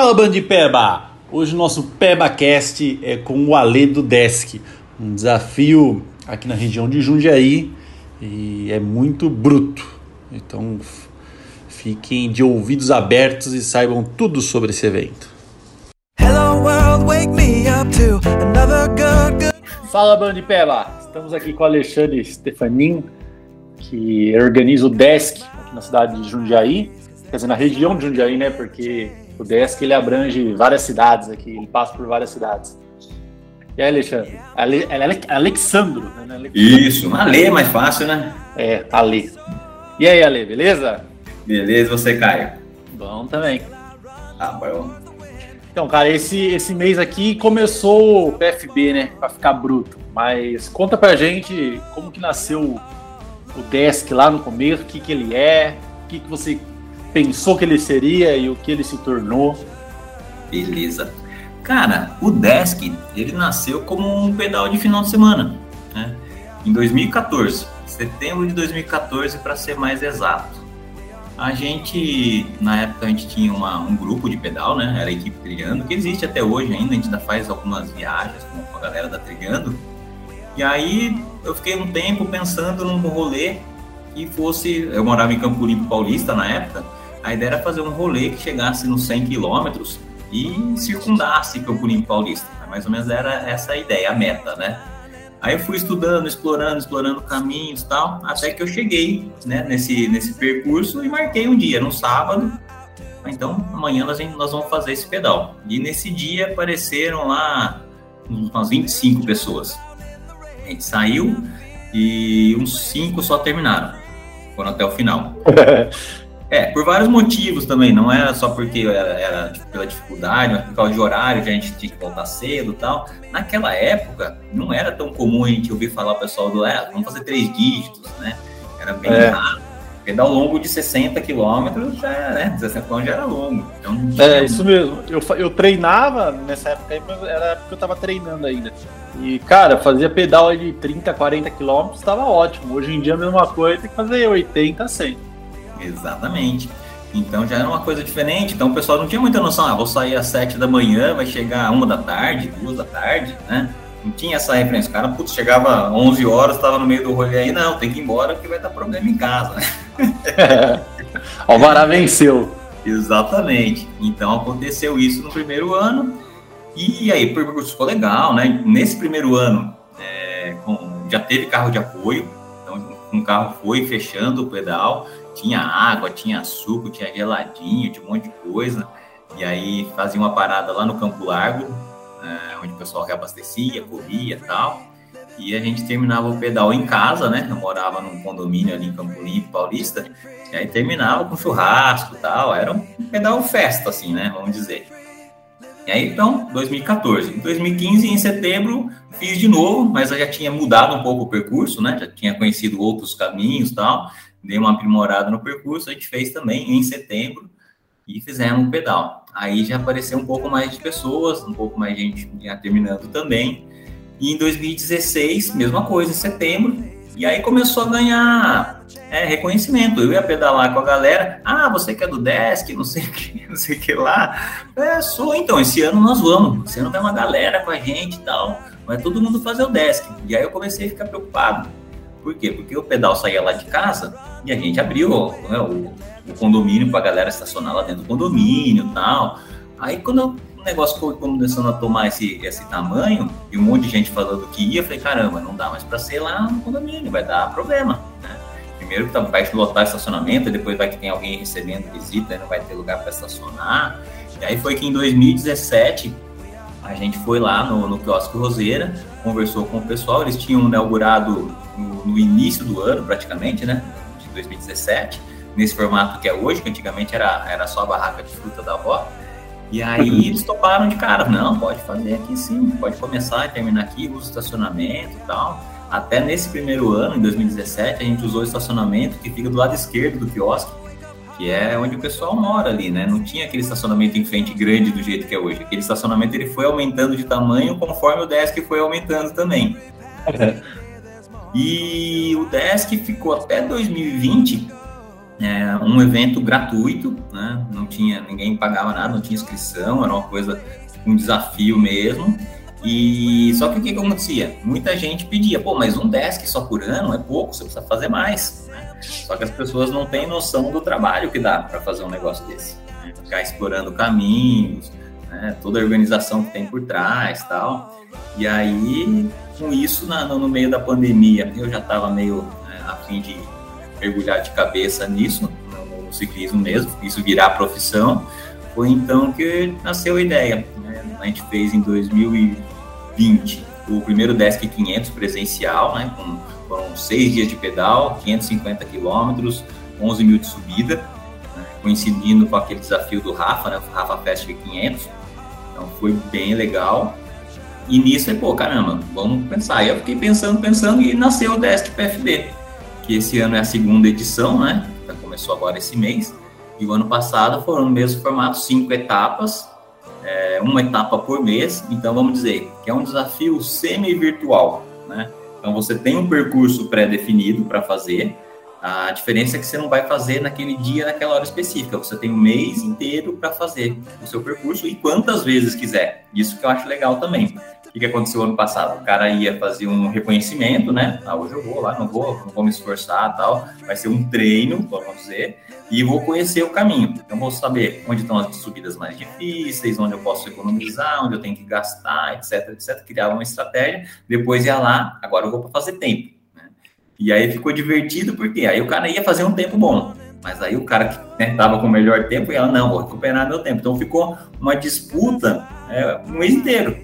Fala, Band de Peba! Hoje o nosso PebaCast é com o Ale do Desk. Um desafio aqui na região de Jundiaí e é muito bruto. Então fiquem de ouvidos abertos e saibam tudo sobre esse evento. Hello world, wake me up to another good, good... Fala, Band de Peba! Estamos aqui com o Alexandre Stefanin, que organiza o Desk aqui na cidade de Jundiaí quer dizer, na região de Jundiaí, né? Porque o Desk ele abrange várias cidades aqui, ele passa por várias cidades. E aí, Alexandre? Ale, Ale, Alexandro, né? Alexandro. Isso, Ale é mais fácil, né? É, Ale. E aí, Ale, beleza? Beleza, você, Caio? Bom também. Ah, bom. Então, cara, esse, esse mês aqui começou o PFB, né? Pra ficar bruto. Mas conta pra gente como que nasceu o Desk lá no começo, o que, que ele é, o que, que você pensou que ele seria e o que ele se tornou. Beleza. Cara, o Desk, ele nasceu como um pedal de final de semana, né? Em 2014, setembro de 2014 para ser mais exato. A gente, na época, a gente tinha uma, um grupo de pedal, né? Era a equipe Trilhando, que existe até hoje ainda, a gente ainda faz algumas viagens com a galera da Trilhando. E aí eu fiquei um tempo pensando num rolê que fosse. Eu morava em Campo Limpo Paulista na época, a ideia era fazer um rolê que chegasse nos 100 quilômetros e circundasse Campo Limpo Paulista. Mais ou menos era essa a ideia, a meta, né? Aí eu fui estudando, explorando, explorando caminhos e tal, até que eu cheguei né, nesse, nesse percurso e marquei um dia, no sábado. Então, amanhã nós, nós vamos fazer esse pedal. E nesse dia apareceram lá umas 25 pessoas. A gente saiu e uns 5 só terminaram. Foram até o final. É, por vários motivos também, não era só porque era, era tipo, pela dificuldade, mas por causa de horário, que a gente tinha que voltar cedo e tal. Naquela época, não era tão comum a gente ouvir falar o pessoal do, é, vamos fazer três dígitos, né? Era bem é. raro. Pedal longo de 60 quilômetros já, né? 60 quilômetros já era longo. Então, é, isso mesmo. Eu, eu treinava nessa época aí, era porque eu tava treinando ainda. E, cara, fazia pedal de 30, 40 quilômetros, tava ótimo. Hoje em dia a mesma coisa, tem que fazer 80, 100. Exatamente. Então já era uma coisa diferente. Então o pessoal não tinha muita noção. Ah, vou sair às sete da manhã, vai chegar uma da tarde, duas da tarde, né? Não tinha essa referência. O cara, putz, chegava 11 horas, estava no meio do rolê aí. Não, tem que ir embora porque vai dar problema em casa. É. Alvará venceu. Exatamente. Então aconteceu isso no primeiro ano. E aí o percurso ficou legal, né? Nesse primeiro ano é, com, já teve carro de apoio. Então um carro foi fechando o pedal tinha água, tinha suco, tinha geladinho, tinha um monte de coisa. E aí fazia uma parada lá no Campo Largo, é, onde o pessoal reabastecia, corria e tal. E a gente terminava o pedal em casa, né? Eu morava num condomínio ali em Campo Limpo, Paulista. E aí terminava com churrasco e tal. Era um pedal festa, assim, né? Vamos dizer. E aí, então, 2014. Em 2015, em setembro, fiz de novo, mas eu já tinha mudado um pouco o percurso, né? Já tinha conhecido outros caminhos e tal dei uma aprimorada no percurso, a gente fez também em setembro e fizemos o pedal. Aí já apareceu um pouco mais de pessoas, um pouco mais de gente já terminando também. E em 2016, mesma coisa, em setembro, e aí começou a ganhar é, reconhecimento. Eu ia pedalar com a galera. Ah, você que é do Desk, não sei o que, não sei o que lá. É, sou, então, esse ano nós vamos. Esse ano vai uma galera com a gente e tal. Vai todo mundo fazer o Desk. E aí eu comecei a ficar preocupado. Por quê? Porque o pedal saía lá de casa e a gente abriu né, o, o, condomínio para a galera estacionar lá dentro do condomínio e tal. Aí quando o negócio foi começando a tomar esse, esse tamanho e um monte de gente falando que ia, eu falei, caramba, não dá mais para ser lá no condomínio, vai dar problema. Né? Primeiro que tá, vai lotar estacionamento, depois vai que tem alguém recebendo visita, não vai ter lugar para estacionar. E aí foi que em 2017 a gente foi lá no, no quiosque Roseira, conversou com o pessoal, eles tinham inaugurado no, no, início do ano, praticamente, né, de 2017, nesse formato que é hoje, que antigamente era, era só a barraca de fruta da avó. E aí eles toparam de cara, não, pode fazer aqui sim, pode começar e terminar aqui, usa estacionamento e tal. Até nesse primeiro ano, em 2017, a gente usou o estacionamento que fica do lado esquerdo do quiosque, que é onde o pessoal mora ali, né? Não tinha aquele estacionamento em frente grande do jeito que é hoje. Aquele estacionamento ele foi aumentando de tamanho conforme o desk foi aumentando também. E o desk ficou até 2020 é, um evento gratuito, né? Não tinha, ninguém pagava nada, não tinha inscrição, era uma coisa, um desafio mesmo. E só que o que, que acontecia? Muita gente pedia, pô, mas um desk só por ano é pouco, você precisa fazer mais. Né? Só que as pessoas não têm noção do trabalho que dá para fazer um negócio desse. Né? Ficar explorando caminhos, né? toda a organização que tem por trás tal. E aí, com isso, na, no, meio da pandemia, eu já estava meio né, a fim de mergulhar de cabeça nisso, no, no ciclismo mesmo, isso virar profissão. Foi então que nasceu a ideia. Né? A gente fez em 2020 o primeiro Desk 500 presencial, né? Com, foram seis dias de pedal, 550 quilômetros, 11 mil de subida, né? coincidindo com aquele desafio do Rafa, né? Rafa Fest 500. Então foi bem legal. E nisso, pô, caramba, vamos pensar. Aí eu fiquei pensando, pensando e nasceu o Desk PFB, que esse ano é a segunda edição, né? Já começou agora esse mês. E o ano passado foram no mesmo formato, cinco etapas, é, uma etapa por mês. Então, vamos dizer que é um desafio semi-virtual, né? Então, você tem um percurso pré-definido para fazer. A diferença é que você não vai fazer naquele dia, naquela hora específica. Você tem um mês inteiro para fazer o seu percurso e quantas vezes quiser. Isso que eu acho legal também. O que, aconteceu ano passado? O cara ia fazer um reconhecimento, né? Ah, hoje eu vou lá, não vou, não vou me esforçar tal. Vai ser um treino, vamos dizer, e vou conhecer o caminho. Então, vou saber onde estão as subidas mais difíceis, onde eu posso economizar, onde eu tenho que gastar, etc, etc. Criar uma estratégia, depois ia lá, agora eu vou para fazer tempo. E aí ficou divertido, porque aí o cara ia fazer um tempo bom. Mas aí o cara que né, com o melhor tempo ia, não, vou recuperar meu tempo. Então ficou uma disputa é, um mês inteiro.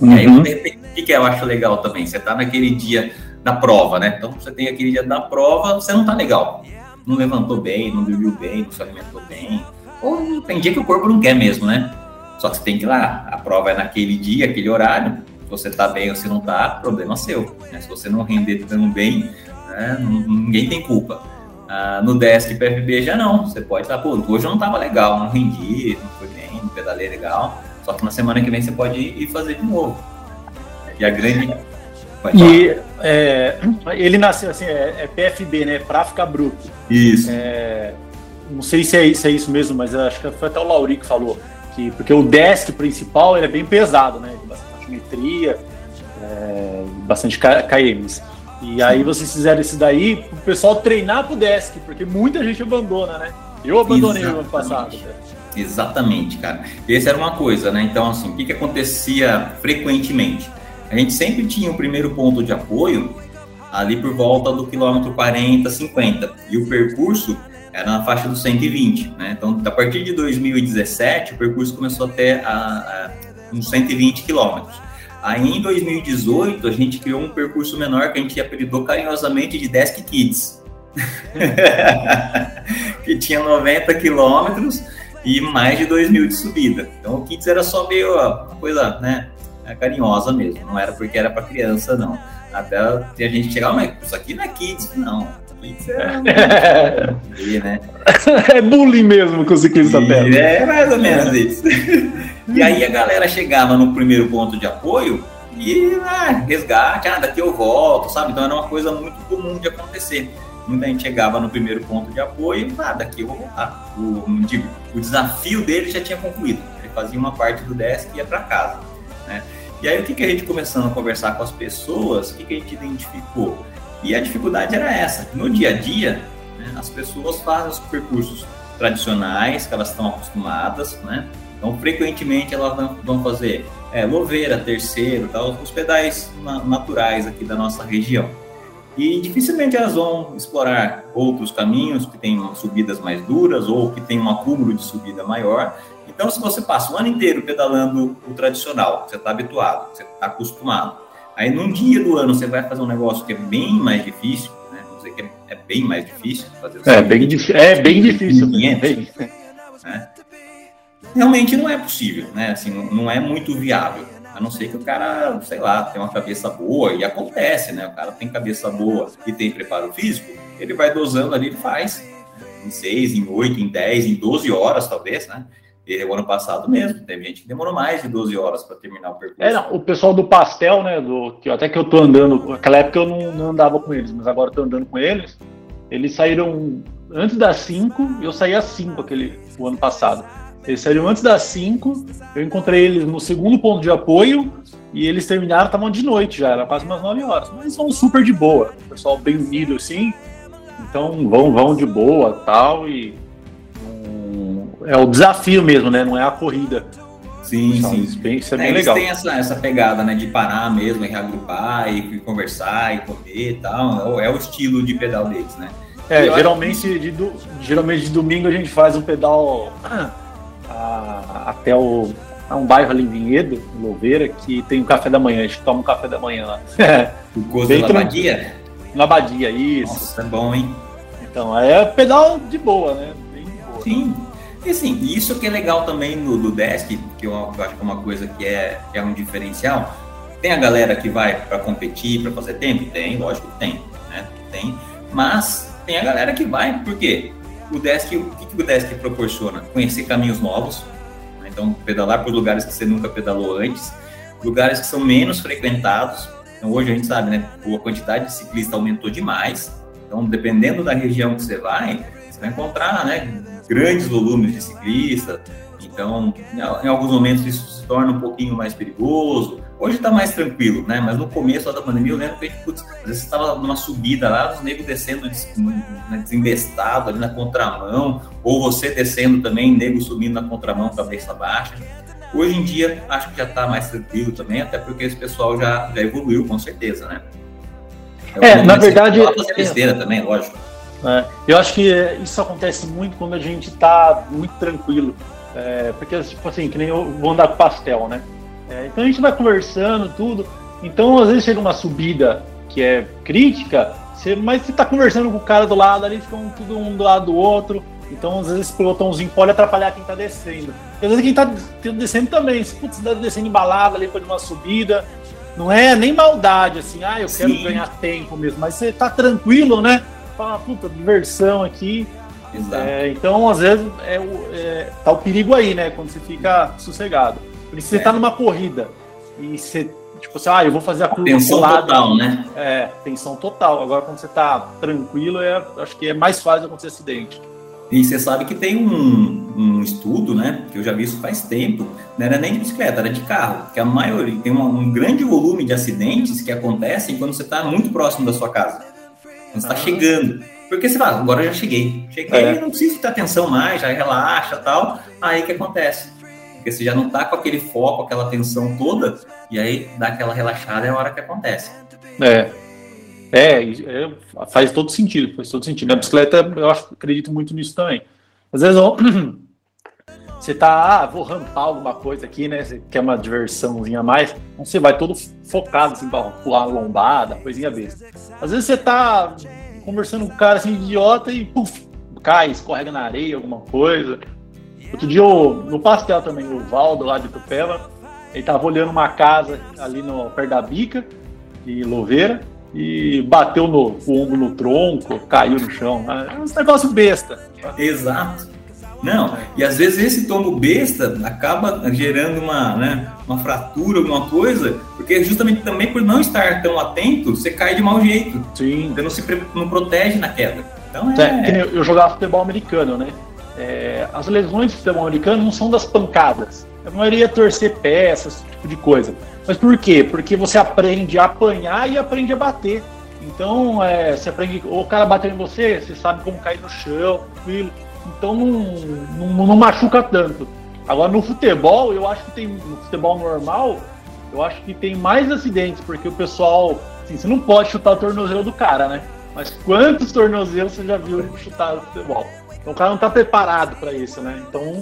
Uhum. E aí, uhum. o que, eu acho legal também? Você tá naquele dia da prova, né? Então, você tem aquele dia da prova, você não tá legal. Não levantou bem, não dormiu bem, não se alimentou bem. Ou tem dia que o corpo não quer mesmo, né? Só que você tem que ir lá. A prova é naquele dia, aquele horário. Se você tá bem ou se não tá, problema seu. Né? Se você não render tão bem, né? ninguém tem culpa. Ah, no desk PFB já não. Você pode estar, tá, pô, hoje eu não tava legal, não rendi, não foi bem, não pedalei legal só que na semana que vem você pode ir fazer de novo. E a grande. E é, ele nasceu assim, é, é, PFB, né? Pra ficar bruto. Isso. É, não sei se é, se é isso mesmo, mas acho que foi até o Lauri que falou. Que, porque o desk principal ele é bem pesado, né? Altimetria, é, bastante KMs. E aí vocês fizeram isso daí o pessoal treinar pro desk, porque muita gente abandona, né? Eu abandonei Exatamente. no ano passado. Exatamente, cara. Essa era uma coisa, né? Então, assim, o que, que acontecia frequentemente? A gente sempre tinha o primeiro ponto de apoio ali por volta do quilômetro 40, 50. E o percurso era na faixa dos 120, né? Então, a partir de 2017, o percurso começou até a, a uns 120 quilômetros. Aí, em 2018, a gente criou um percurso menor que a gente apelidou carinhosamente de Desk Kids. que tinha 90 quilômetros e mais de 2 mil de subida. Então o kits era só meio uma coisa, né, carinhosa mesmo, não era porque era para criança, não. Até a gente chegava, mas isso aqui não é kids, não. É. bullying mesmo que o ciclista pega. É mais ou menos isso. e aí a galera chegava no primeiro ponto de apoio e ah, resgate, ah, daqui eu volto, sabe? Então era uma coisa muito comum de acontecer. Muita gente chegava no primeiro ponto de apoio e, ah, daqui eu vou voltar. O, o desafio dele já tinha concluído. Ele fazia uma parte do desk e ia para casa. Né? E aí, o que, que a gente começando a conversar com as pessoas, o que, que a gente identificou? E a dificuldade era essa. No dia a dia, né, as pessoas fazem os percursos tradicionais, que elas estão acostumadas, né? Então, frequentemente, elas vão fazer é, Louveira, Terceiro, tal, os pedais naturais aqui da nossa região e dificilmente elas vão explorar outros caminhos que têm subidas mais duras ou que têm um acúmulo de subida maior. Então, se você passa o ano inteiro pedalando o tradicional, você está habituado, você está acostumado, aí num dia do ano você vai fazer um negócio que é bem mais difícil, né? Vamos dizer que é, é bem mais difícil fazer. É bem, é bem difícil. 500, né? Realmente não é possível, né? Assim, não é muito viável. A não ser que o cara, sei lá, tem uma cabeça boa, e acontece, né? O cara tem cabeça boa e tem preparo físico, ele vai dosando ali, ele faz. Em 6, em 8, em 10, em 12 horas, talvez, né? Ele, o ano passado mesmo, teve gente que demorou mais de 12 horas para terminar o percurso. É, não, o pessoal do pastel, né? Do, que, até que eu tô andando, naquela época eu não, não andava com eles, mas agora eu tô andando com eles. Eles saíram antes das 5, eu saí às 5 aquele o ano passado. Eles saíram antes das 5, eu encontrei eles no segundo ponto de apoio e eles terminaram, estavam de noite já, era quase umas 9 horas. Mas são super de boa, pessoal bem unido assim. Então vão, vão de boa tal. E é o desafio mesmo, né? Não é a corrida. Sim, sim. Isso, bem, isso é, é bem eles legal. têm essa, essa pegada, né? De parar mesmo, e reagrupar, e conversar, e comer e tal. É o estilo de pedal deles, né? É, geralmente, de, do, geralmente de domingo a gente faz um pedal a, até o, a um bairro ali em Vinhedo, Louveira, que tem um café da manhã, a gente toma um café da manhã lá. O gosto da Badia? Na Badia, isso. Nossa, é bom, hein? Então, é pedal de boa, né? Bem boa. Sim. E assim, isso que é legal também no, do Desk, que eu acho que é uma coisa que é, que é um diferencial. Tem a galera que vai para competir, para fazer tempo? Tem, lógico que tem, né? Tem. Mas tem a galera que vai, por quê? O Desk, o que, que o Desk proporciona? Conhecer caminhos novos, né? então pedalar por lugares que você nunca pedalou antes, lugares que são menos frequentados. Então hoje a gente sabe, né? A quantidade de ciclistas aumentou demais. Então, dependendo da região que você vai, você vai encontrar, né? Grandes volumes de ciclistas. Então, em alguns momentos isso se torna um pouquinho mais perigoso, Hoje está mais tranquilo, né? Mas no começo da pandemia eu lembro que putz, às vezes você estava numa subida lá, os negros descendo né, desembestado ali na contramão, ou você descendo também, nego subindo na contramão, cabeça baixa. Hoje em dia acho que já está mais tranquilo também, até porque esse pessoal já, já evoluiu com certeza, né? É, é na verdade. Fazer besteira também, lógico. É, eu acho que isso acontece muito quando a gente está muito tranquilo. É, porque, tipo assim, que nem eu vou andar com pastel, né? É, então a gente vai conversando, tudo. Então, às vezes chega uma subida que é crítica, você, mas você tá conversando com o cara do lado ali, fica um, tudo um do lado do outro. Então, às vezes, esse pelotãozinho pode atrapalhar quem tá descendo. E às vezes, quem tá descendo também, se putz, tá descendo embalado ali depois de uma subida, não é nem maldade, assim, ah, eu quero Sim. ganhar tempo mesmo, mas você tá tranquilo, né? Fala, puta, diversão aqui. É, então, às vezes, é, é, tá o perigo aí, né? Quando você fica sossegado. Porque se você tá numa corrida e você, tipo assim, ah, eu vou fazer a curva Tensão total, né? É, tensão total. Agora, quando você tá tranquilo, é, acho que é mais fácil acontecer acidente. E você sabe que tem um, um, estudo, né? Que eu já vi isso faz tempo. Não era nem de bicicleta, era de carro. Que a maioria tem uma, um grande volume de acidentes que acontecem quando você está muito próximo da sua casa. Você está ah. chegando. Porque você fala, agora eu já cheguei. Cheguei, é. não preciso ter atenção mais, já relaxa tal. Aí que acontece? Porque você já não tá com aquele foco, aquela tensão toda, e aí dá aquela relaxada é a hora que acontece. É. É, é faz todo sentido, faz todo sentido. Na bicicleta, eu acredito muito nisso também. Às vezes, você tá, ah, vou rampar alguma coisa aqui, né? Você quer uma diversãozinha a mais, então você vai todo focado, assim, pra pular lombada, coisinha besta. Às vezes você tá conversando com um cara assim, idiota, e puf, cai, escorrega na areia, alguma coisa. Outro dia, no pastel também, o Valdo lá de Tupela, ele tava olhando uma casa ali no, perto da bica, de Louveira, e bateu no, o ombro no tronco, caiu no chão. É um negócio besta. Exato. Não, e às vezes esse tombo besta acaba gerando uma, né, uma fratura, alguma coisa, porque justamente também por não estar tão atento, você cai de mau jeito. Sim. Você não se não protege na queda. Então é... é eu jogava futebol americano, né? É, as lesões do futebol americano não são das pancadas. A maioria é torcer peças, esse tipo de coisa. Mas por quê? Porque você aprende a apanhar e aprende a bater. Então, é, você aprende, ou o cara bater em você, você sabe como cair no chão, tranquilo. Então, não, não, não, machuca tanto. Agora, no futebol, eu acho que tem, no futebol normal, eu acho que tem mais acidentes, porque o pessoal, assim, você não pode chutar o tornozelo do cara, né? Mas quantos tornozelos você já viu chutar no futebol? Então o cara não tá preparado para isso, né? Então.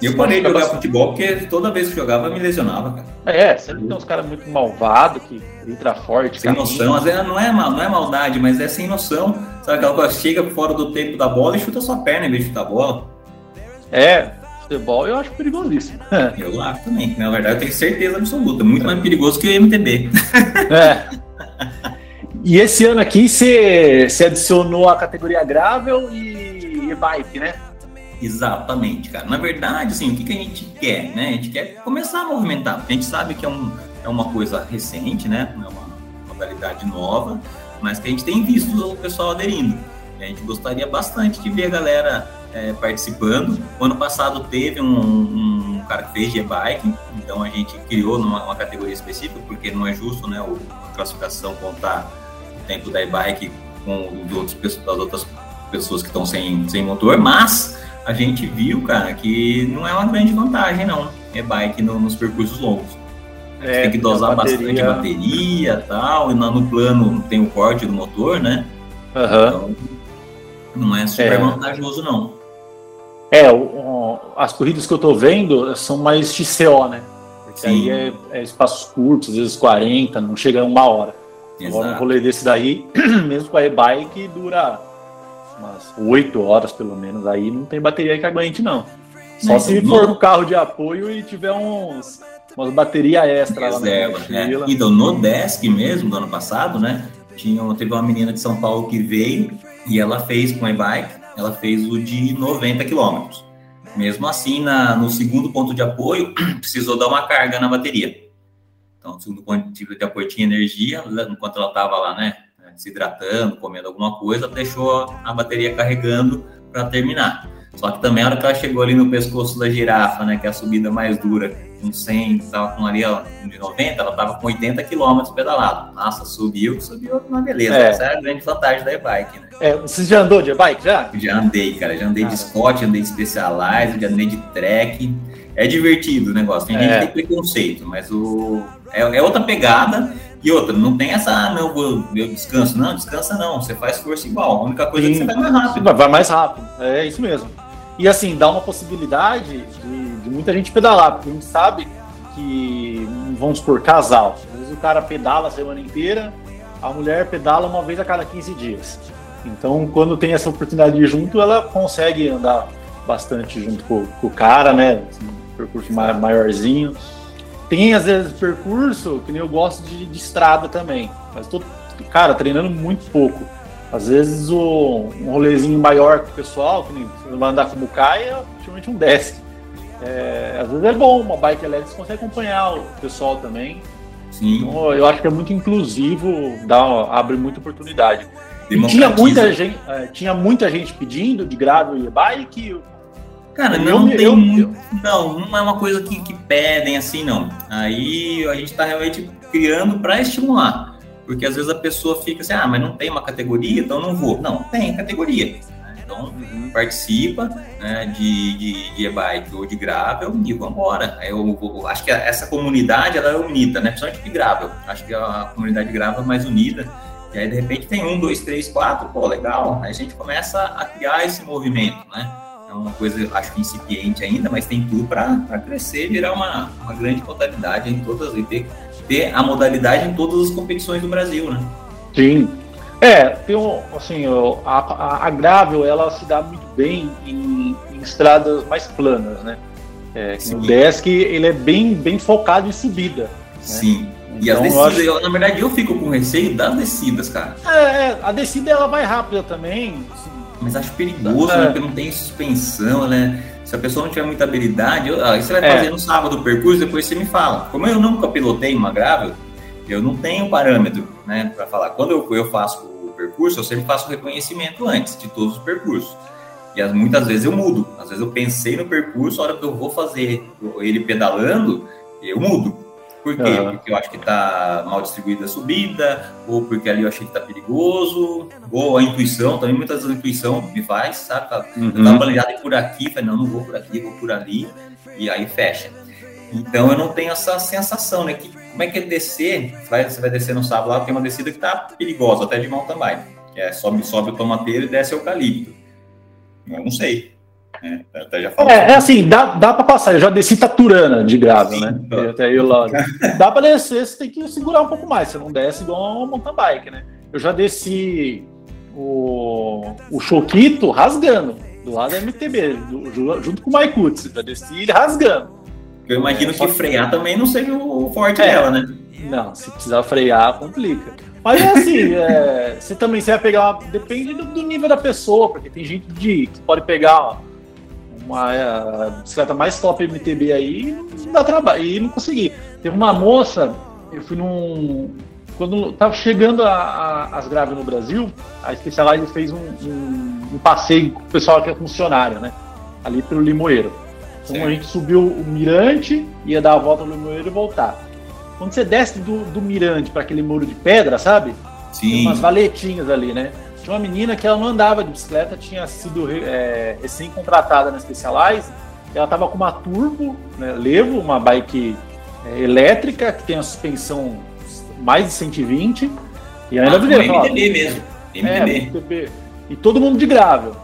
Eu parei de jogar futebol porque toda vez que jogava me lesionava, cara. É, sempre tem uns caras muito malvados que entra forte. Sem noção, às vezes não é, mal, não é maldade, mas é sem noção. Sabe aquela coisa, chega fora do tempo da bola e chuta sua perna em vez de chutar a bola. É, futebol eu acho perigosíssimo. Eu acho também, na verdade eu tenho certeza absoluta, muito mais perigoso que o MTB. É. E esse ano aqui você, adicionou a categoria gravel e e-bike, né? Exatamente, cara. Na verdade, assim, o que, que a gente quer, né? A gente quer começar a movimentar, porque a gente sabe que é, um, é uma coisa recente, né? É uma modalidade nova, mas que a gente tem visto o pessoal aderindo. a gente gostaria bastante de ver a galera é, participando. O ano passado teve um, um cara que fez e-bike, então a gente criou numa categoria específica, porque não é justo né, o, a classificação contar o tempo da e-bike com os outros, das outras pessoas que estão sem, sem motor, mas a gente viu, cara, que não é uma grande vantagem, não, e-bike no, nos percursos longos. É, tem que dosar bateria... bastante a bateria e tal, e no plano tem o corte do motor, né? Uhum. Então, não é super é. vantajoso, não. É, o, o, as corridas que eu tô vendo são mais XCO, né? Porque Sim. aí é, é, espaços curtos, às vezes 40, não chega a uma hora. Exato. Agora um rolê desse daí, mesmo com a e-bike, dura umas 8 horas pelo menos. Aí não tem bateria que aguente, não. Só não, se não. for um carro de apoio e tiver uns, umas bateria extra Reserva, lá na né? Então, no Desk mesmo, do ano passado, né? Tinha, teve uma menina de São Paulo que veio e ela fez com a e-bike, ela fez o de 90 quilômetros. Mesmo assim, na, no segundo ponto de apoio, precisou dar uma carga na bateria. Então, o segundo ponto de apoio tinha energia, enquanto ela estava lá, né, se hidratando, comendo alguma coisa, deixou a bateria carregando para terminar. Só que também a hora que ela chegou ali no pescoço da girafa, né, que é a subida mais dura, com 100, estava com ali ó, de 90, ela estava com 80 km pedalado. Nossa, subiu, subiu uma beleza. É. Essa é a grande vantagem da e-bike, né? É, você já andou de e-bike já? Já andei, cara. Já andei ah. de Scott, andei de Specialized, já andei de Trek. É divertido o negócio. Tem gente é. que tem preconceito, mas o... é, é outra pegada. E outra, não tem essa, ah, não, eu, eu descanso. Não, descansa não, você faz força igual. A única coisa Sim. é que você vai mais rápido. Vai mais rápido, é isso mesmo. E assim, dá uma possibilidade de, de muita gente pedalar, porque a gente sabe que, vamos supor, casal. Às vezes o cara pedala a semana inteira, a mulher pedala uma vez a cada 15 dias. Então, quando tem essa oportunidade de ir junto, ela consegue andar bastante junto com, com o cara, né? Assim, um percurso maiorzinho. Tem, às vezes, percurso que nem eu gosto de, de estrada também. Mas tô, cara, treinando muito pouco. Às vezes o, um rolezinho maior com o pessoal, que nem vai andar como cai, é praticamente um desk. É, às vezes é bom, uma bike elétrica você consegue acompanhar o pessoal também. Sim. Então, eu acho que é muito inclusivo, dá, abre muita oportunidade. tinha muita, gente, é, tinha muita gente pedindo de grado e bike. Cara, não eu, tem eu, muito, não, não é uma coisa que, que pedem assim, não. Aí a gente está realmente criando para estimular. Porque às vezes a pessoa fica assim, ah, mas não tem uma categoria, então não vou. Não, tem categoria. Então, participa né, de, de, de e-bike ou de gravel e vamos embora. Eu, eu, acho que essa comunidade ela é unida, né? Principalmente de gravel. Acho que a comunidade de gravel é mais unida. E aí, de repente, tem um, dois, três, quatro, pô, legal. Aí a gente começa a criar esse movimento, né? É uma coisa, acho que incipiente ainda, mas tem tudo para crescer, virar uma, uma grande modalidade em todas, e ter ter a modalidade em todas as competições do Brasil, né? Sim. É, tem um, assim, a, a, a Gravel, ela se dá muito bem em, em estradas mais planas, né? É, o Desk, ele é bem, bem focado em subida. Né? Sim. Então, e as então, descidas, eu acho... eu, na verdade, eu fico com receio das descidas, cara. É, é a descida ela vai rápida também. Assim. Mas acho perigoso, é. né? Porque não tem suspensão, né? Se a pessoa não tiver muita habilidade, eu, aí você vai é. fazer no sábado o percurso, depois você me fala. Como eu nunca pilotei uma gravel, eu não tenho parâmetro, né, para falar. Quando eu, eu faço o percurso, eu sempre faço o reconhecimento antes de todos os percursos. E as, muitas vezes eu mudo. Às vezes eu pensei no percurso, a hora que eu vou fazer ele pedalando, eu mudo. Por quê? Uhum. Porque eu acho que está mal distribuída a subida, ou porque ali eu achei que está perigoso, ou a intuição, também muitas vezes a intuição me faz, sabe? Uhum. Eu estava planejado ir por aqui, falei, não, não vou por aqui, vou por ali, e aí fecha. Então eu não tenho essa sensação, né? Que, como é que é descer? Vai, você vai descer no sábado lá, tem uma descida que está perigosa, até de mountain bike. Que é sobe, sobe o tomateiro e desce o eucalipto. Eu não sei. É, até já falou. É, é, assim, dá, dá para passar. Eu já desci Taturana de grave, Sim, né? Até aí lá. Dá para descer, você tem que segurar um pouco mais. Você não desce igual uma mountain bike, né? Eu já desci o, o Choquito rasgando, do lado da MTB, do, junto com o Maikutsu. Já desci ele rasgando. Eu imagino que frear também não seja o forte é, dela, né? Não, se precisar frear, complica. Mas é assim, é, você também você vai pegar. Depende do, do, nível da pessoa, porque tem gente de, que pode pegar uma a bicicleta mais top MTB aí não dá trabalho. E não consegui. Teve uma moça, eu fui num. quando estava chegando a, a, as graves no Brasil, a Specialized fez um, um, um, passeio com o pessoal que é funcionário, né? Ali pelo Limoeiro. Então a gente subiu o Mirante, ia dar a volta no Limoeiro e voltar. Quando você desce do, do Mirante para aquele muro de pedra, sabe? Sim. Tem umas valetinhas ali, né? Tinha uma menina que ela não andava de bicicleta, tinha sido é, recém-contratada na Specialized. Ela tava com uma turbo, né, Levo, uma bike é, elétrica, que tem a suspensão mais de 120. E ainda ah, MTB falava, mesmo. MTB. É, E todo mundo de grável.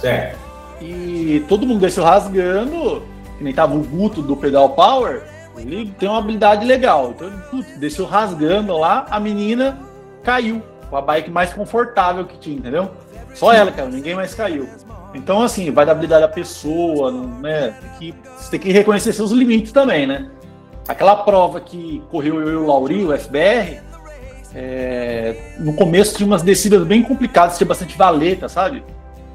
Certo. E todo mundo desceu rasgando, que nem tava o Guto do Pedal Power, ele tem uma habilidade legal. Então ele putz, desceu rasgando lá, a menina caiu. Com a bike mais confortável que tinha, entendeu? Só ela caiu, ninguém mais caiu. Então, assim, vai da habilidade da pessoa, né? Tem que, você tem que reconhecer seus limites também, né? Aquela prova que correu eu e o Lauri, o FBR, é, no começo tinha umas descidas bem complicadas, tinha bastante valeta, sabe?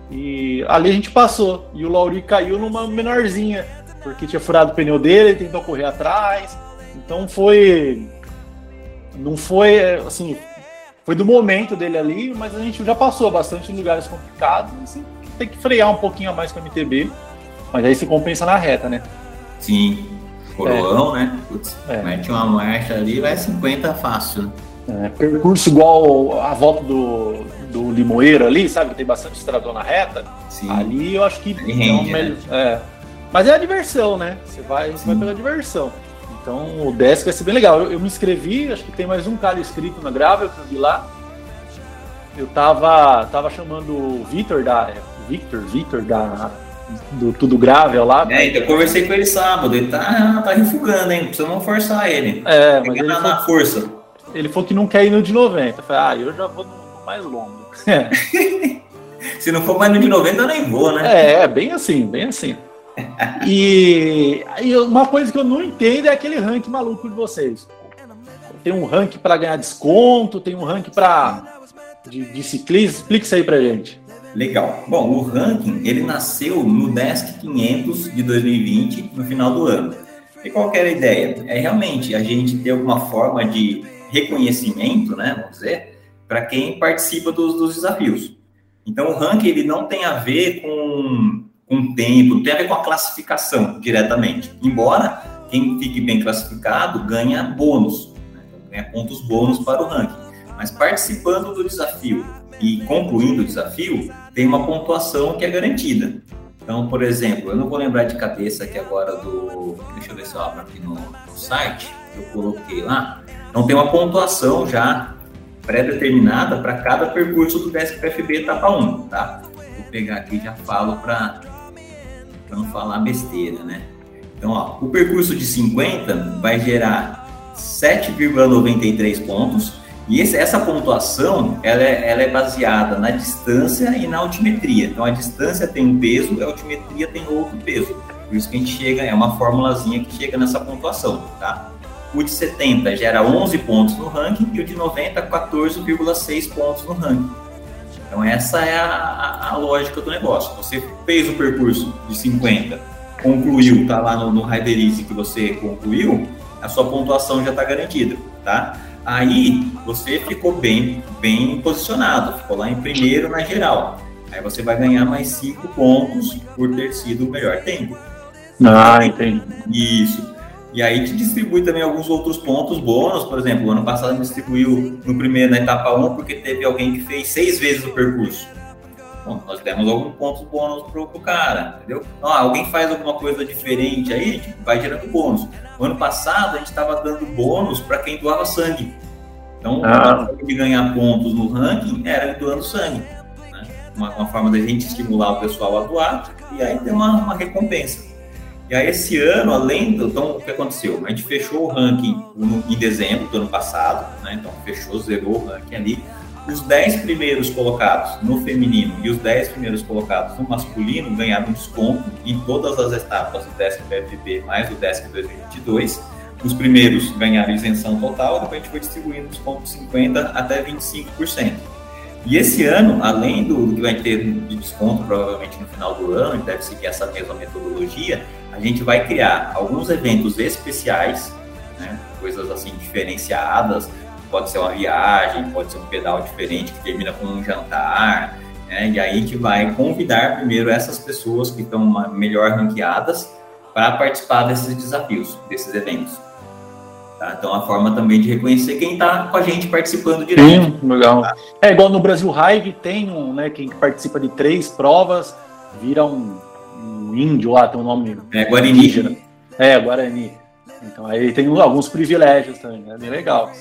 E ali a gente passou. E o Lauri caiu numa menorzinha, porque tinha furado o pneu dele, ele tentou correr atrás. Então foi. Não foi, assim, foi do momento dele ali, mas a gente já passou bastante em lugares complicados. Assim, tem que frear um pouquinho a mais com a MTB, mas aí se compensa na reta, né? Sim, coroão, é. né? Putz, é. mete uma marcha ali, vai 50 fácil. É, percurso igual a volta do, do Limoeiro ali, sabe? Que tem bastante estradão na reta. Sim. Ali eu acho que é, rende, melhor, né? é. Mas é a diversão, né? Você vai, você vai pela diversão. Então o Desk vai ser bem legal. Eu, eu, me inscrevi, acho que tem mais um cara inscrito na Gravel que eu vi lá. Eu tava, tava chamando o Victor da. Victor, Victor da. Do Tudo Gravel lá. É, então eu conversei com ele sábado, ele tá, tá refugando, hein? Precisa não forçar ele. É, mas ele na, falou, força. Ele falou que não quer ir no de 90. Eu falei, ah, eu já vou no mais longo. Se não for mais no de 90, eu nem vou, né? É, é bem assim, bem assim. e, e, uma coisa que eu não entendo é aquele ranking maluco de vocês. Tem um ranking para ganhar desconto, tem um ranking para de, de ciclismo. Explique isso aí pra gente. Legal. Bom, o ranking ele nasceu no Desk 500 de 2020, no final do ano. E qual era a ideia? É realmente a gente ter alguma forma de reconhecimento, né, vamos dizer, para quem participa dos, dos, desafios. Então, o ranking ele não tem a ver com, com tempo, tem a ver com a classificação diretamente. Embora quem fique bem classificado ganha bônus, né? então, ganha pontos bônus para o ranking. Mas participando do desafio e concluindo o desafio, tem uma pontuação que é garantida. Então, por exemplo, eu não vou lembrar de cabeça aqui agora do. Deixa eu ver se eu abro aqui no, no site, eu coloquei lá. Então, tem uma pontuação já pré-determinada para cada percurso do Desk PFB etapa 1, tá? Vou pegar aqui e já falo para não falar besteira, né? Então, ó, o percurso de 50 vai gerar 7,93 pontos e esse, essa pontuação, ela é, ela é, baseada na distância e na altimetria. Então, a distância tem um peso, a altimetria tem outro peso. Por isso que a gente chega, é uma formulazinha que chega nessa pontuação, tá? O de 70 gera 11 pontos no ranking e o de 90, 14,6 pontos no ranking. Então, essa é a, a, a, lógica do negócio. Você fez o percurso de 50, concluiu, tá lá no, no Raiderize que você concluiu, a sua pontuação já está garantida, tá? Aí você ficou bem, bem posicionado, ficou lá em primeiro na geral. Aí você vai ganhar mais cinco pontos por ter sido o melhor tempo. Ah, entendi. Isso. E aí te distribui também alguns outros pontos bônus, por exemplo, o ano passado me distribuiu no primeiro, na etapa 1, porque teve alguém que fez seis vezes o percurso. Bom, nós demos alguns pontos bônus pro, pro cara, entendeu? Ah, alguém faz alguma coisa diferente aí, tipo, vai gerando bônus. No ano passado, a gente estava dando bônus para quem doava sangue. Então, ah. de ganhar pontos no ranking era doando sangue. Né? Uma, uma, forma da gente estimular o pessoal a doar e aí ter uma, uma recompensa. E aí, esse ano, além do. Então, o que aconteceu? A gente fechou o ranking em dezembro do ano passado, né? Então, fechou, zerou o ranking ali os 10 primeiros colocados no feminino e os 10 primeiros colocados no masculino ganharam desconto em todas as etapas do Desk PFB mais o Desk 2022. Os primeiros ganharam isenção total, depois a gente foi distribuindo desconto de 50% até 25%. E esse ano, além do, do que vai ter de desconto, provavelmente no final do ano, gente deve seguir essa mesma metodologia, a gente vai criar alguns eventos especiais, né, coisas assim diferenciadas, pode ser uma viagem, pode ser um pedal diferente que termina com um jantar, né? E aí a gente vai convidar primeiro essas pessoas que estão melhor ranqueadas para participar desses desafios, desses eventos. Tá? Então, a forma também de reconhecer quem está com a gente participando direto. Sim, legal. É igual no Brasil Hive, tem um, né, quem participa de três provas, vira um, um índio lá, tem um nome. É, Guarani. Indígena. É, Guarani. Então, aí tem alguns privilégios também, é né? bem legal.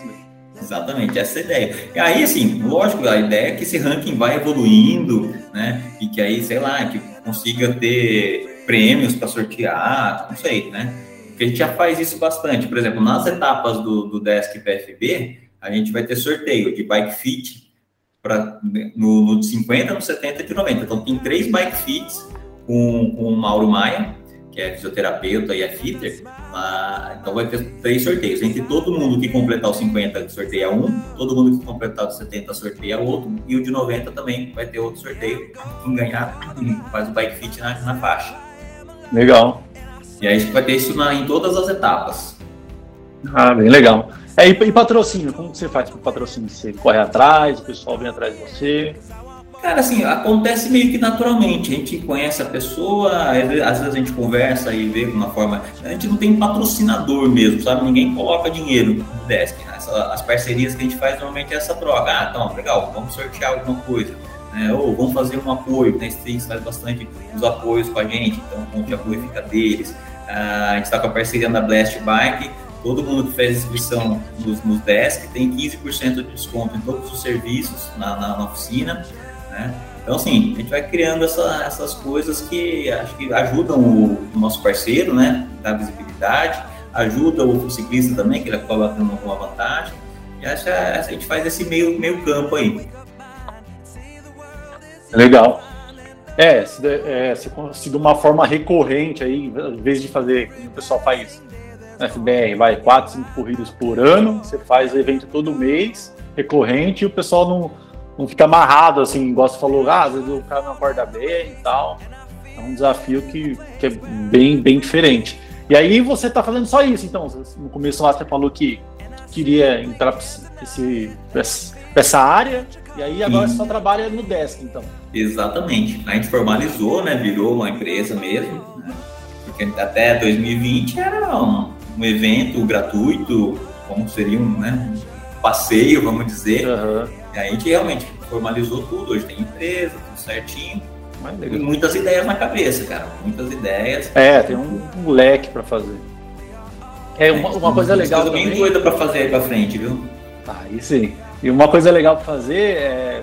Exatamente, essa é a ideia. E aí, assim, lógico, a ideia é que esse ranking vai evoluindo, né? E que aí, sei lá, que consiga ter prêmios para sortear, não sei, né? Porque a gente já faz isso bastante. Por exemplo, nas etapas do, do Desk PFB, a gente vai ter sorteio de bike fit pra, no, no 50, no 70 e no 90. Então, tem três bike fits com, com o Mauro Maia, que é fisioterapeuta e é fitter. Ah, então, vai ter três sorteios. Entre todo mundo que completar o 50, sorteia um. Todo mundo que completar o 70, sorteia outro. E o de 90 também vai ter outro sorteio. Quem ganhar, faz o bike fit na, na faixa. Legal. E aí a gente vai ter isso na, em todas as etapas. Ah, bem legal. É, e, e patrocínio, como você faz o patrocínio? Você corre atrás, o pessoal vem atrás de você? Cara, assim, acontece meio que naturalmente. A gente conhece a pessoa, às vezes a gente conversa e vê de uma forma. A gente não tem patrocinador mesmo, sabe? Ninguém coloca dinheiro no desk. Né? As parcerias que a gente faz normalmente é essa troca. Ah, então, legal, vamos sortear alguma coisa né? Ou vamos fazer um apoio, né? Strings faz bastante os apoios com a gente, então o ponto de apoio fica deles. Ah, a gente está com a parceria da Blast Bike, todo mundo que fez inscrição nos, nos desk tem 15% de desconto em todos os serviços na, na, na oficina, né? Então, assim, a gente vai criando essa, essas coisas que acho que ajudam o, o nosso parceiro, né? Da visibilidade, ajuda o ciclista também, que ele acaba tendo uma vantagem. E acho que a, a gente faz esse meio, meio campo aí. Legal. É, se, é, se, se de uma forma recorrente aí, em vez de fazer, como o pessoal faz na FBR, vai, quatro, cinco corridas por ano, você faz evento todo mês, recorrente, e o pessoal não, não fica amarrado, assim, você falou, ah, às vezes o cara não acorda bem e tal. É um desafio que, que é bem, bem diferente. E aí você está fazendo só isso, então, no começo lá você falou que queria entrar para essa área, e aí agora Sim. você só trabalha no desk, então. Exatamente. A gente formalizou, né? Virou uma empresa mesmo. Né? Porque até 2020 era um, um, evento gratuito, como seria um, né, um passeio, vamos dizer. Uhum. E a gente realmente formalizou tudo. Hoje tem empresa, tudo certinho. E muitas ideias na cabeça, cara. Muitas ideias. É, tem um, um leque para fazer. É, uma, uma coisa legal. Coisa bem doida para fazer aí para frente, viu? Aí sim. E uma coisa legal para fazer é.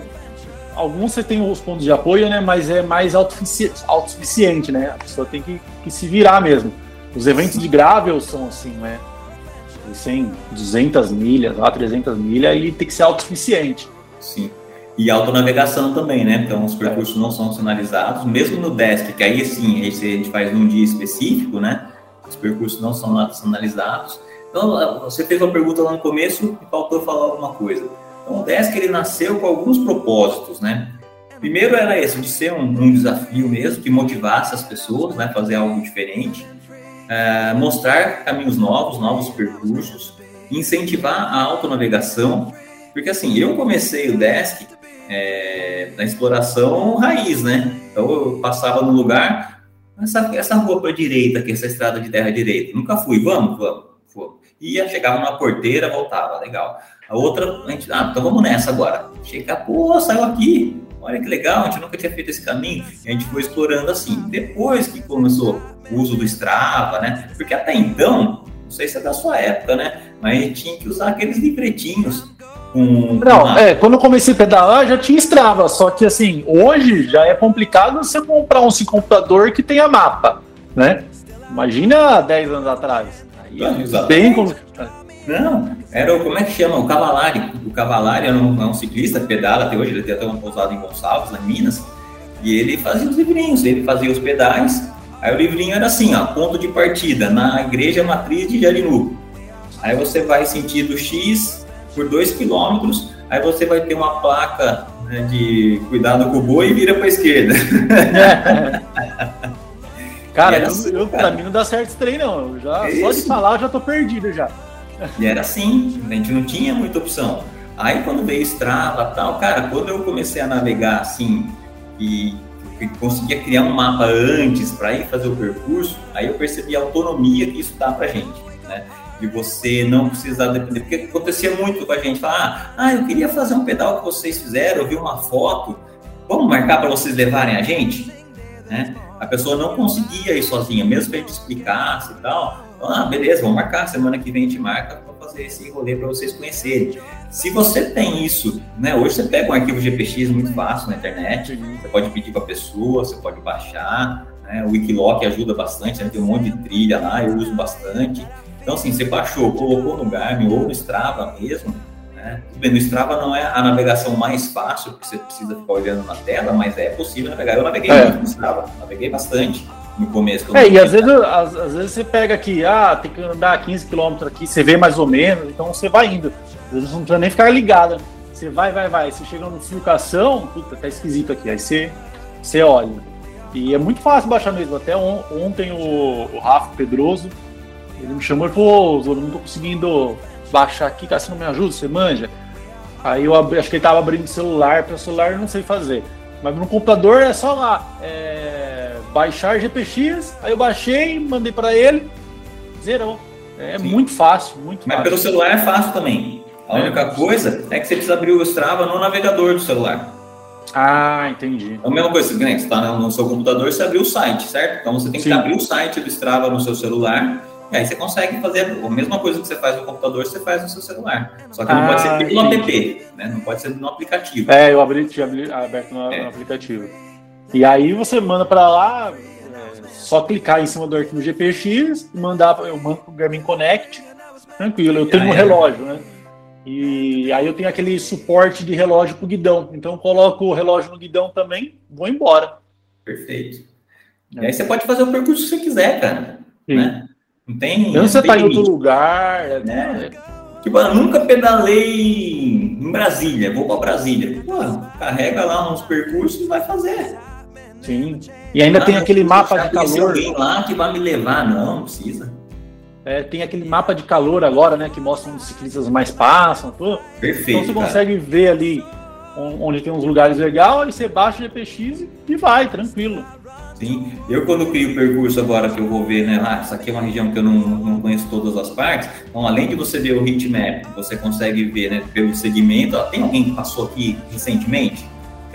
Alguns você tem os pontos de apoio, né? Mas é mais autossuficiente, né? A pessoa tem que, que se virar mesmo. Os eventos de gravel são assim, né? Sem 200 milhas, lá 300 milhas, ele tem que ser autossuficiente. Sim. E autonavegação também, né? Então, os percursos é. não são sinalizados, mesmo no desk, que aí sim, a gente faz num dia específico, né? Os percursos não são sinalizados. Então, você fez uma pergunta lá no começo e faltou falar alguma coisa. Então, o Desk ele nasceu com alguns propósitos, né? Primeiro era esse, de ser um, um desafio mesmo, que motivasse as pessoas, né? Fazer algo diferente, é, mostrar caminhos novos, novos percursos, incentivar a autonavegação, porque assim, eu comecei o Desk é, na exploração raiz, né? Então eu passava no lugar, essa, essa rua para direita, aqui, essa estrada de terra direita, nunca fui, vamos, vamos, vamos. Ia, chegava numa porteira, voltava, legal. A outra, a gente, ah, então vamos nessa agora. Chega, pô, saiu aqui. Olha que legal, a gente nunca tinha feito esse caminho. E a gente foi explorando assim. Depois que começou o uso do Strava, né? Porque até então, não sei se é da sua época, né? Mas a gente tinha que usar aqueles livretinhos com. Não, uma... é, quando eu comecei a pedalar já tinha Strava, só que assim, hoje já é complicado você comprar um computador que tenha mapa, né? Imagina 10 anos atrás. Aí é bem complicado. Não, era o, como é que chama? O Cavalari. O Cavalari era um, é um ciclista, pedala até hoje, ele tem até uma pousada em Gonçalves, na Minas, e ele fazia os livrinhos, ele fazia os pedais, aí o livrinho era assim, ó, ponto de partida, na igreja matriz de Jarinu. Aí você vai sentido X por 2 quilômetros, aí você vai ter uma placa né, de cuidado com o boi e vira para a esquerda. Cara, eu, assim, eu, cara. pra mim não dá certo esse trem, não. Eu já, só de falar, eu já tô perdido já. E era assim, a gente não tinha muita opção. Aí quando veio Strava tal, cara, quando eu comecei a navegar assim e, conseguia criar um mapa antes para ir fazer o percurso, aí eu percebi a autonomia que isso dá pra gente, né? De você não precisar depender, porque acontecia muito com a gente, falar, ah, eu queria fazer um pedal que vocês fizeram, eu vi uma foto, vamos marcar para vocês levarem a gente? Né? A pessoa não conseguia ir sozinha, mesmo que a gente explicasse e tal, ah, beleza, vamos marcar, semana que vem a gente marca para fazer esse rolê para vocês conhecerem. Se você tem isso, né? Hoje você pega um arquivo GPX muito fácil na internet, você pode pedir para a pessoa, você pode baixar, né? O Wikiloc ajuda bastante, né? tem um monte de trilha lá, eu uso bastante. Então, assim, você baixou, colocou no Garmin ou no Strava mesmo, né? Tudo bem, no Strava não é a navegação mais fácil, porque você precisa ficar olhando na tela, mas é possível navegar. Eu naveguei é. muito no Strava, naveguei bastante no começo. É, e às vezes, às, às, vezes você pega aqui, ah, tem que andar 15 km aqui, você vê mais ou menos, então você vai indo. Às vezes não precisa nem ficar ligado. Você vai, vai, vai. Você chega no flucação, puta, tá esquisito aqui. Aí você, você olha. E é muito fácil baixar mesmo. Até on, ontem o, o Rafa Pedroso, ele me chamou e falou, ô, não tô conseguindo baixar aqui, cara, você não me ajuda, você manja? Aí eu abri, acho que ele tava abrindo o celular, para o celular eu não sei fazer. Mas no computador é só lá. É baixar GPX, aí eu baixei, mandei para ele, zerou. É Sim. muito fácil, muito Mas fácil. pelo celular é fácil também. A é. única coisa é que você precisa abrir o Strava no navegador do celular. Ah, entendi. É a mesma coisa, né? você está no seu computador, você abriu o site, certo? Então você tem que abrir o site do Strava no seu celular, e aí você consegue fazer a mesma coisa que você faz no computador, você faz no seu celular. Só que ah, não pode ser pelo app, né? Não pode ser no aplicativo. É, eu abri, tinha aberto no, é. no aplicativo. E aí você manda para lá, é, só clicar em cima do arquivo GPX, mandar, eu mando pro Garmin Connect, tranquilo. Eu tenho um relógio, né? E aí eu tenho aquele suporte de relógio pro guidão. Então eu coloco o relógio no guidão também, vou embora. Perfeito. É. E aí você pode fazer o percurso que você quiser, cara. Né? Não tem. Então você está em outro lugar. É, né? Tipo, eu nunca pedalei em Brasília, vou para Brasília. Pô, carrega lá uns percursos e vai fazer. Sim. E ainda ah, tem aquele mapa de calor. alguém lá que vai me levar, não, não precisa. É, tem aquele mapa de calor agora, né? Que mostra onde os ciclistas mais passam. Tudo. Perfeito. Então você cara. consegue ver ali onde tem uns lugares legais, aí você baixa o GPX e vai, tranquilo. Sim, eu quando crio o percurso agora que eu vou ver, né, ah, essa aqui é uma região que eu não, não conheço todas as partes, então além de você ver o heatmap, você consegue ver, né, pelo segmento, ó, tem alguém que passou aqui recentemente?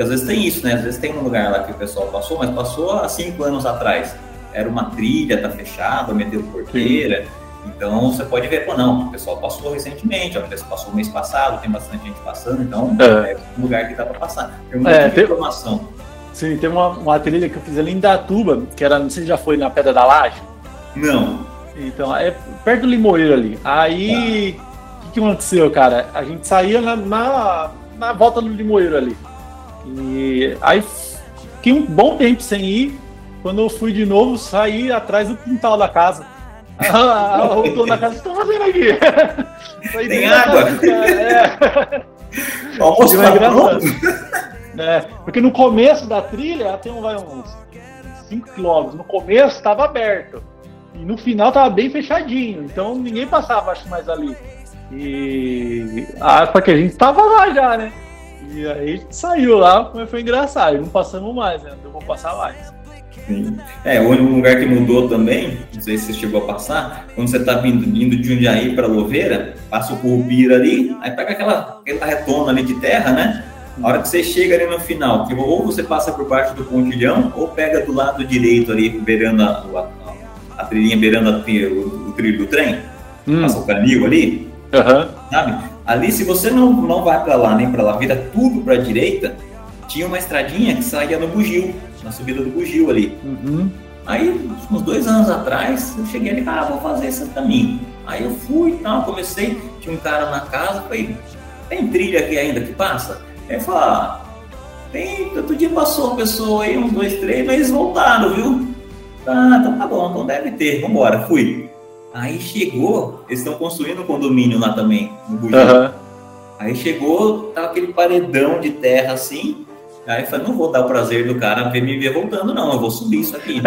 Porque às vezes tem isso, né? Às vezes tem um lugar lá que o pessoal passou, mas passou há cinco anos atrás. Era uma trilha, tá fechada, meteu porteira. Então você pode ver, pô, não, o pessoal passou recentemente, ó, passou o mês passado, tem bastante gente passando, então é, é um lugar que dá para passar. Tem muita é, informação. Sim, tem uma, uma trilha que eu fiz ali em Datuba, que era, não sei se já foi na Pedra da Laje. Não. Então, é perto do Limoeiro ali. Aí, tá. o que, que aconteceu, cara? A gente saía na, na, na volta do Limoeiro ali. E aí fiquei um bom tempo sem ir. Quando eu fui de novo, saí atrás do quintal da casa. Ah, o dono da casa, o que tá fazendo aqui? Tem água? é. O almoço tá é, porque no começo da trilha, tem um, vai, uns 5 km. No começo estava aberto. E no final estava bem fechadinho. Então ninguém passava, acho, mais ali. E. Ah, porque a gente estava lá já, né? E aí saiu lá, mas foi engraçado. Não passamos mais, né? Não vou passar mais. Sim. É, o único lugar que mudou também, não sei se você chegou a passar, quando você tá vindo, indo de Jundiaí para Louveira, passa o Curupira ali, aí pega aquela, aquela retona ali de terra, né? A hora que você chega ali no final, que ou você passa por baixo do pontilhão, ou pega do lado direito ali, beirando a, a, a trilhinha, beirando a, o, o, trilho do trem, hum. passa o canil ali, uhum. sabe? Ali, se você não, não vai para lá nem para lá, vira tudo para a direita, tinha uma estradinha que saía no Bugio, na subida do Bugio ali. Uhum. Aí, uns dois anos atrás, eu cheguei ali, ah, vou fazer esse caminho. Aí eu fui e tal, comecei, tinha um cara na casa, falei, tem trilha aqui ainda que passa? Ele falou, ah, tem, outro dia passou uma pessoa aí, uns dois, três, mas eles voltaram, viu? Ah, então tá bom, então deve ter, vambora, fui. Aí chegou, eles estão construindo um condomínio lá também, no Bugio. Uhum. Aí chegou, tava aquele paredão de terra assim. Aí eu falei, não vou dar o prazer do cara ver me ver voltando, não, eu vou subir isso aqui.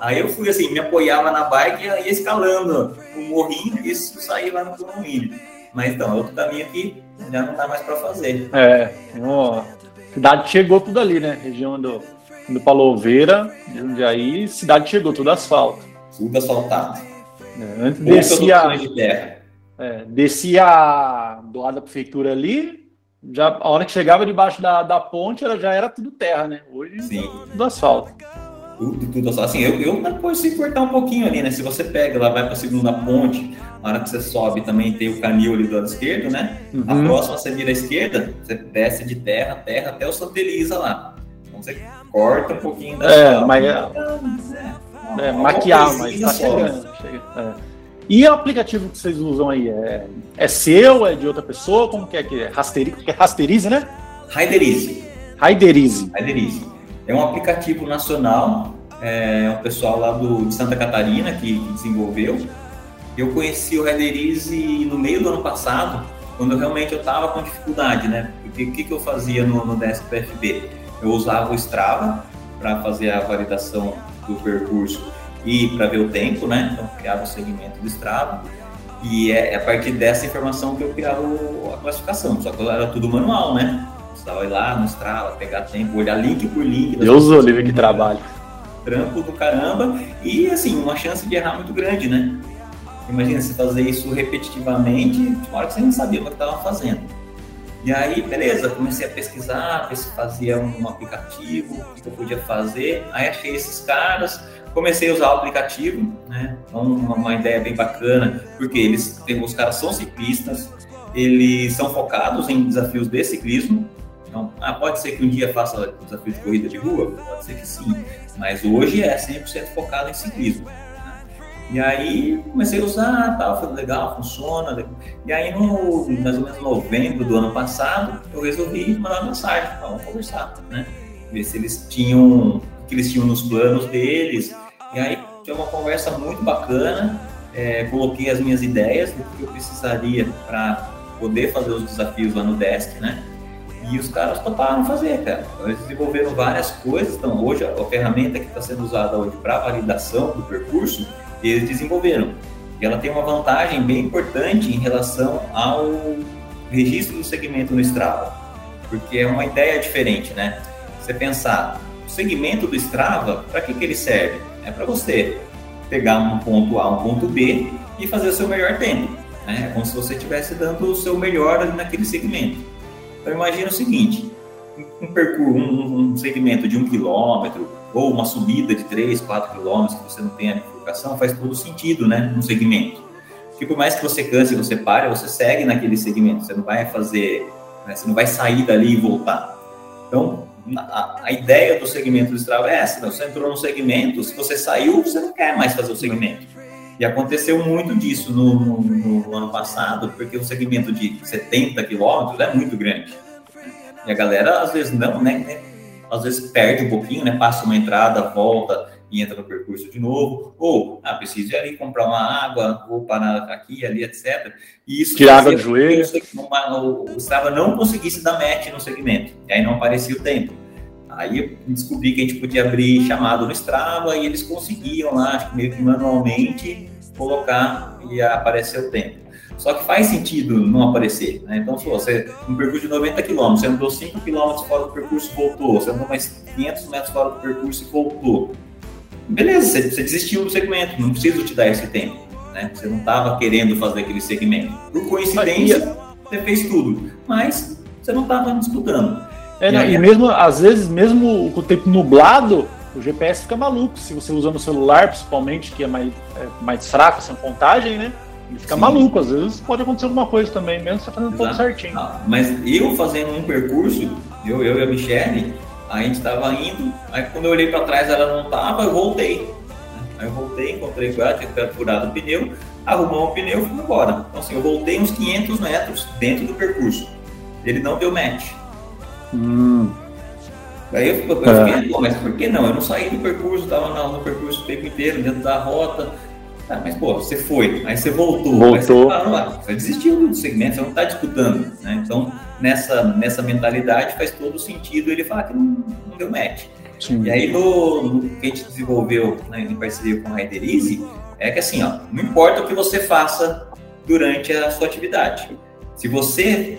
Aí eu fui assim, me apoiava na bike e ia escalando o morrinho e isso saía lá no condomínio. Mas então, é outro caminho que já não dá mais para fazer. É, ó, cidade chegou tudo ali, né? Região do, do Paloveira, Jundiaí, cidade chegou, tudo asfalto. Tudo asfaltado. É, antes descia, de terra. É, descia do lado da prefeitura ali, já, a hora que chegava debaixo da, da ponte, ela já era tudo terra, né? Hoje, Sim. tudo asfalto. Tudo, tudo Assim, eu, eu consigo cortar um pouquinho ali, né? Se você pega, lá vai para a segunda ponte, na hora que você sobe também tem o canil ali do lado esquerdo, né? Uhum. A próxima você vira à esquerda, você desce de terra, terra até o Santeliza lá. Então você corta um pouquinho da É, mas é, é, é maquiar, mas tá chegando. Chega, é. E o aplicativo que vocês usam aí? É, é seu? É de outra pessoa? Como que é que é? Rasterize, é Rasterize, né? Raiderize. Raiderize. Raiderize. É um aplicativo nacional, é um pessoal lá do, de Santa Catarina que, que desenvolveu. Eu conheci o Raiderize no meio do ano passado, quando eu realmente eu estava com dificuldade, né? Porque o que, que eu fazia no, no Desk PFB? Eu usava o Strava para fazer a validação do percurso e para ver o tempo, né? Então criava o segmento do Strava e é, é a partir dessa informação que eu criava a classificação. Só que era tudo manual, né? Precisava ir lá no Strava, pegar tempo, olhar link por link. Deus o livre que trabalho. Trampo do caramba e assim uma chance de errar muito grande, né? Imagina você fazer isso repetitivamente, de uma hora que você não sabia o que estava fazendo. E aí, beleza, comecei a pesquisar, ver se fazia um aplicativo, o que eu podia fazer. Aí achei esses caras, comecei a usar o aplicativo, né? Então, uma, uma ideia bem bacana, porque eles, os caras são ciclistas, eles são focados em desafios de ciclismo. Então, ah, pode ser que um dia faça desafio de corrida de rua? Pode ser que sim, mas hoje é 100% focado em ciclismo. E aí comecei a usar, tal, foi legal, funciona. E aí, no mais ou menos novembro do ano passado, eu resolvi mandar uma mensagem, vamos conversar, né? Ver se eles tinham, o que eles tinham nos planos deles, e aí tive uma conversa muito bacana, é, coloquei as minhas ideias do que eu precisaria para poder fazer os desafios lá no desk, né? E os caras toparam fazer, cara. Eles desenvolveram várias coisas. Então, hoje, a, ferramenta que está sendo usada hoje para validação do percurso, eles desenvolveram. E ela tem uma vantagem bem importante em relação ao registro do segmento no Strava, porque é uma ideia diferente, né? Você pensar, o segmento do Strava, para que, que ele serve? É para você pegar um ponto A, um ponto B e fazer o seu melhor tempo. Né? É como se você estivesse dando o seu melhor ali naquele segmento. Então imagina o seguinte, um percurso, um, um segmento de um quilômetro ou uma subida de 3, 4 quilômetros que você não tem a bifurcação, faz todo sentido, né, no segmento. Porque por mais que você canse, você pare, você segue naquele segmento, você não vai fazer, né, você não vai sair dali e voltar. Então, a, a, ideia do segmento do Strava é essa. Então, você entrou no segmento, se você saiu, você não quer mais fazer o segmento. E aconteceu muito disso no, no, no ano passado, porque o segmento de 70 quilômetros é muito grande. E a galera, às vezes, não, né, né? Às vezes perde um pouquinho, né? Passa uma entrada, volta e entra no percurso de novo. Ou, ah, preciso ir ali comprar uma água, vou parar aqui, ali, etc. E isso Tirar água do joelho. O, o Strava não conseguisse dar match no segmento. E aí não aparecia o tempo. Aí eu descobri que a gente podia abrir chamado no Strava e eles conseguiam lá, acho que meio que manualmente, colocar e aparecer o tempo. Só que faz sentido não aparecer, né? Então, se você, um percurso de 90 km, você andou 5 km fora do percurso e voltou, você andou mais 500 metros fora do percurso e voltou. Beleza, você, você desistiu do segmento, não preciso te dar esse tempo, né? Você não estava querendo fazer aquele segmento. Por coincidência, você fez tudo, mas você não estava disputando. É, e, aí, e mesmo, às vezes, mesmo com o tempo nublado, o GPS fica maluco. Se você usa no celular, principalmente, que é mais, é mais fraco, sem contagem, né? Fica Sim. maluco. Às vezes pode acontecer alguma coisa também, mesmo você fazendo Exato. tudo certinho. Ah, mas eu fazendo um percurso, eu, eu e a Michelle, a gente estava indo, aí quando eu olhei para trás ela não estava, eu voltei. Né? Aí eu voltei, encontrei com ela, tinha furado o pneu, arrumou o pneu e fui embora. Então assim, eu voltei uns 500 metros dentro do percurso. Ele não deu match. Hum. Aí eu, eu é. fiquei, mas por que não? Eu não saí do percurso, estava no, no, percurso o tempo inteiro, dentro da rota. Ah, mas pô, você foi, aí você voltou. Voltou. Você, ah, você desistiu do segmento, você não está disputando. Né? Então, nessa, nessa mentalidade faz todo sentido ele falar que não, não deu match. Sim. E aí, no, no, que a gente desenvolveu né, em parceria com a Riderize, é que assim, ó, não importa o que você faça durante a sua atividade. Se você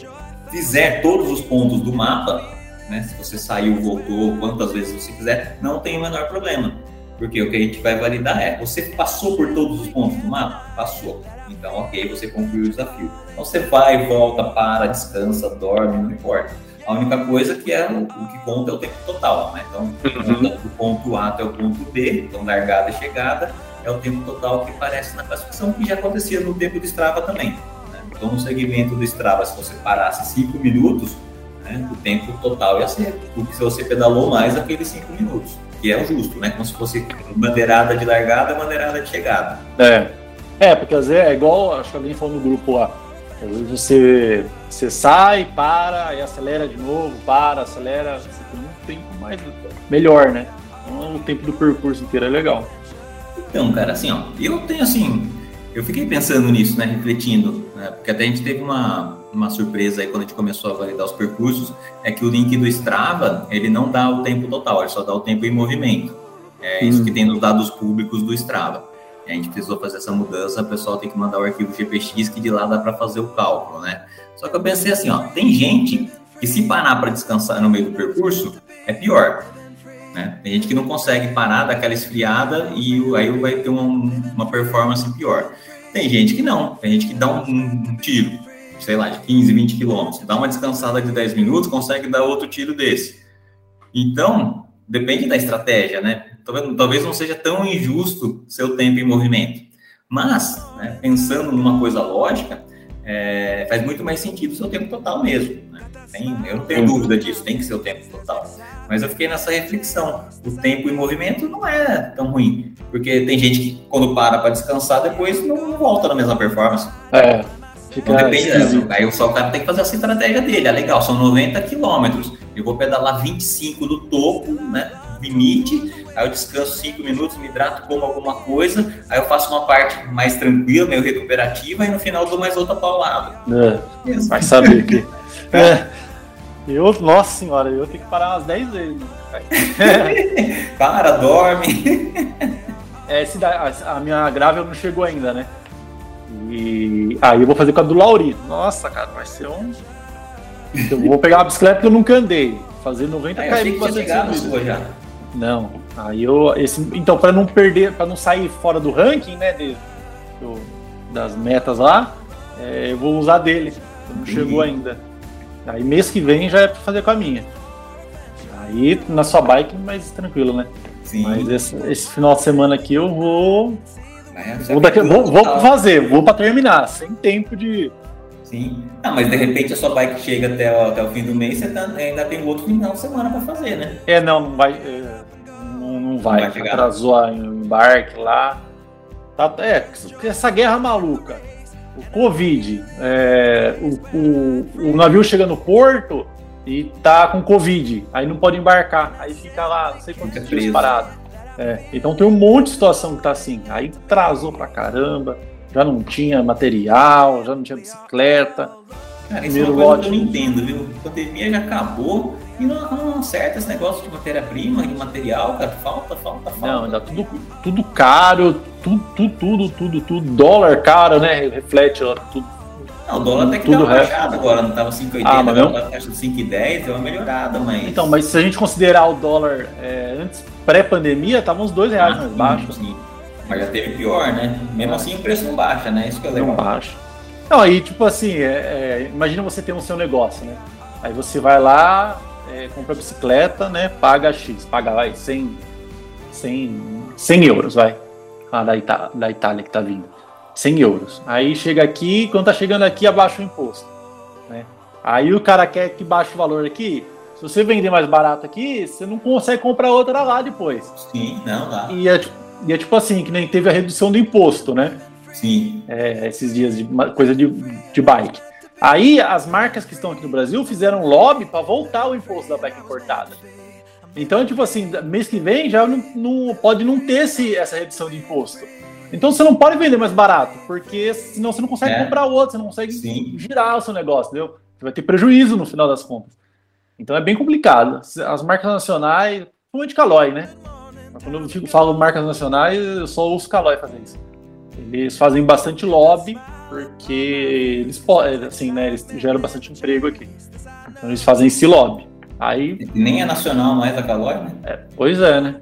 fizer todos os pontos do mapa, né, se você saiu, voltou, quantas vezes você quiser, não tem o menor problema. Porque o que a gente vai validar é, você passou por todos os pontos do mapa? Passou. Então, ok, você concluiu o desafio. Então, você vai, volta, para, descansa, dorme, não importa. A única coisa que é o, o que conta é o tempo total, né? Então, uhum. do ponto A até o ponto B, então largada e chegada, é o tempo total que aparece na classificação, que já acontecia no tempo do Strava também. Né? Então, no segmento do Strava, se você parasse 5 minutos, né, o tempo total ia ser o que se você pedalou mais aqueles 5 minutos, que é o justo, né? Como se fosse bandeirada de largada bandeirada de chegada. É. É, porque às vezes é igual, acho que alguém falou no grupo lá, às vezes você, você sai, para, e acelera de novo, para, acelera, você tem um tempo mais melhor, né? Então, o tempo do percurso inteiro é legal. Então, cara, assim, ó, eu tenho assim, eu fiquei pensando nisso, né, refletindo, né, porque até a gente teve uma, uma surpresa aí quando a gente começou a validar os percursos, é que o link do Strava, ele não dá o tempo total, ele só dá o tempo em movimento. É isso hum. que tem nos dados públicos do Strava. A gente precisou fazer essa mudança, o pessoal tem que mandar o arquivo GPX, que de lá dá para fazer o cálculo, né? Só que eu pensei assim, ó, tem gente que se parar para descansar no meio do percurso, é pior. Né? Tem gente que não consegue parar, daquela esfriada e aí vai ter uma, uma performance pior. Tem gente que não, tem gente que dá um, um tiro, sei lá, de 15, 20 quilômetros, dá uma descansada de 10 minutos, consegue dar outro tiro desse. Então, depende da estratégia, né? Talvez não seja tão injusto seu tempo em movimento. Mas, né, pensando numa coisa lógica, é, faz muito mais sentido o seu tempo total mesmo. Né? Tem, eu não tenho dúvida disso, tem que ser o tempo total. Mas eu fiquei nessa reflexão. O tempo em movimento não é tão ruim, porque tem gente que quando para para descansar depois não volta na mesma performance. É. Fica então, depende, aí o só o cara tem que fazer essa estratégia dele. É legal, são 90 quilômetros. Eu vou pedalar 25 do topo, né? Limite, aí eu descanso 5 minutos, me hidrato, como alguma coisa, aí eu faço uma parte mais tranquila, meio recuperativa, e no final dou mais outra paulada. É, vai saber que. é. Eu, nossa senhora, eu tenho que parar umas 10 vezes. Para, dorme. É, a, a minha grávida não chegou ainda, né? E aí eu vou fazer com a do Lauri. Nossa, cara, vai ser um. Eu vou pegar uma bicicleta que eu nunca andei. Fazer 90 km com a já. Não. Aí eu. Esse, então, para não perder, para não sair fora do ranking, né? De, do, das metas lá, é, eu vou usar dele. Não chegou ainda. Aí mês que vem já é pra fazer com a minha. Aí na sua bike mais tranquilo, né? Sim. Mas esse, esse final de semana aqui eu vou. Vou, daqui, vou, vou, fazer, vou para terminar, sem tempo de. Sim. Ah, mas de repente a sua bike chega até o, até o fim do mês, você tá, ainda tem outro final de semana para fazer, né? É, não, não vai. É, não, não vai. Não vai Atrasou o embarque lá. Tá, é, essa guerra maluca o Covid, é, o, o, o, navio chega no porto e tá com Covid, aí não pode embarcar, aí fica lá, não sei quantos dias parado. É, então tem um monte de situação que tá assim, aí atrasou pra caramba, já não tinha material, já não tinha bicicleta. Cara, isso é que eu não entendo, viu? A pandemia já acabou e não, não acerta esse negócio de matéria-prima, de material, cara. Falta, falta, falta. Não, ainda tudo, tudo caro, tudo, tudo, tudo, tudo, tudo. Dólar caro, né? Reflete ó, tudo. Não, o dólar até que tudo deu uma agora, não tava 5,80, ah, mas agora tá de 5,10, deu uma melhorada, mas... Então, mas se a gente considerar o dólar é, antes, pré-pandemia, tava uns 2 reais ah, mais sim, baixo. Sim. Mas já teve pior, né? Mesmo assim o preço não baixa, né? Isso que é legal. Não baixa. Não, aí tipo assim, é, é, imagina você ter um seu negócio, né? Aí você vai lá, é, compra bicicleta, né? Paga X, paga vai 100, 100, 100 euros, vai. Ah, da, Ita da Itália que tá vindo. 100 euros. Aí chega aqui, quando tá chegando aqui, abaixa o imposto. Né? Aí o cara quer que baixe o valor aqui. Se você vender mais barato aqui, você não consegue comprar outra lá depois. Sim, não dá. E é, e é tipo assim, que nem teve a redução do imposto, né? Sim. É, esses dias de coisa de, de bike. Aí as marcas que estão aqui no Brasil fizeram lobby para voltar o imposto da bike importada. Então, tipo assim, mês que vem já não, não pode não ter esse, essa redução de imposto. Então você não pode vender mais barato, porque senão você não consegue é. comprar outro, você não consegue Sim. girar o seu negócio, entendeu? Você vai ter prejuízo no final das contas. Então é bem complicado. As marcas nacionais, principalmente Calói, né? Quando eu fico, falo marcas nacionais, eu só ouço Calói fazer isso. Eles fazem bastante lobby, porque eles podem, assim, né? Eles geram bastante emprego aqui. Então eles fazem esse lobby. Aí, Nem é nacional mais a Calói, né? é, pois é, né?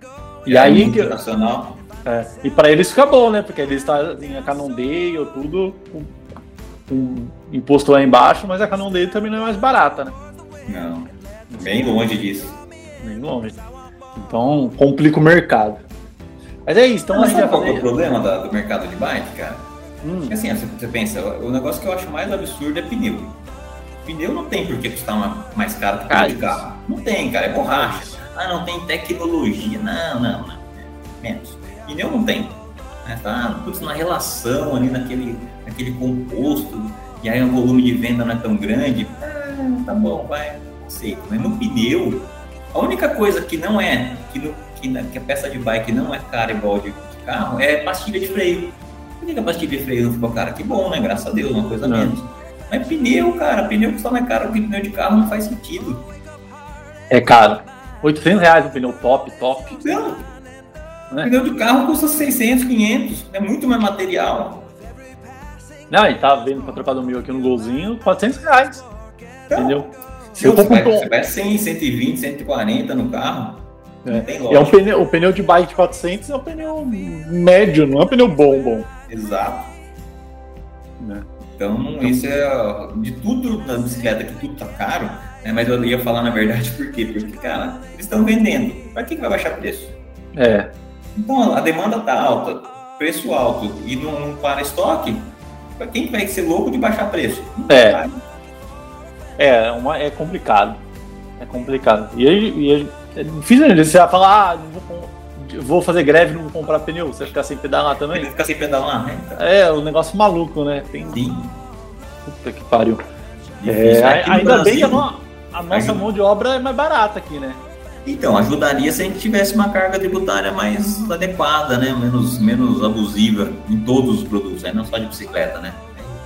E É aí nacional. é, e para eles fica bom, né? Porque eles trazem a Canondale ou tudo com, com imposto lá embaixo, mas a Canondale também não é mais barata, né? Não. Bem longe disso. Nem longe. Então complica o mercado. Mas é isso, então a Mas gente vai sabe qual é o problema da- do mercado de bike, cara? Hum, Porque assim, você você pensa, o negócio que eu acho mais absurdo é pneu. Pneu não tem por que custar uma- mais caro que pneu de carro. Não tem, cara, é borracha. Ah, não tem tecnologia. Não, não, não. Menos. Pneu não tem. Né? Tá putz, na relação ali, naquele, naquele composto, e aí o volume de venda não é tão grande. Ah, tá bom, vai, aceito. Mas no pneu, a única coisa que não é, que, no- que, na- que a peça de bike não é cara igual de, de carro, é pastilha de freio. Por que que a pastilha de freio não ficou cara? Que bom, né? Graças a Deus, uma coisa Não. menos. Mas pneu, cara, pneu custa mais caro que pneu de carro, não faz sentido. é caro. 800 reais um pneu top, top. Não. Né? Pneu de carro custa 600, 500, é muito mais material. Não, e tá vendo pra trocar do mil aqui no golzinho, 400 reais. Então, Entendeu? Se eu você, vai, com você vai 100, 120, 140 no carro, E é um pneu, o pneu de bike de 400 é um pneu médio, não é um pneu bom, bom. Exato. Né? Então, isso é de tudo da bicicleta, que tudo tá caro, né? mas eu ia falar na verdade por quê? Porque, cara, eles estão vendendo. Para que, que vai baixar preço? É, Então, a demanda tá alta, preço alto e não, não para estoque, para quem que vai ser louco de baixar preço? Não É. vai. É, uma, é complicado. É complicado. E aí, e é difícil, né? Você vai falar, ah, não vou, vou fazer greve, não vou comprar pneu, você vai ficar sem pedalar também. fica sem pedalar, né? Então, É, um negócio maluco, né? Tem. Sim. Puta que pariu. É, no ainda bem que a, no- a nossa Ajuda. mão de obra é mais barata aqui, né? Então, ajudaria se a gente tivesse uma carga tributária mais adequada, né? Menos, menos abusiva em todos os produtos, né? não só de bicicleta, né?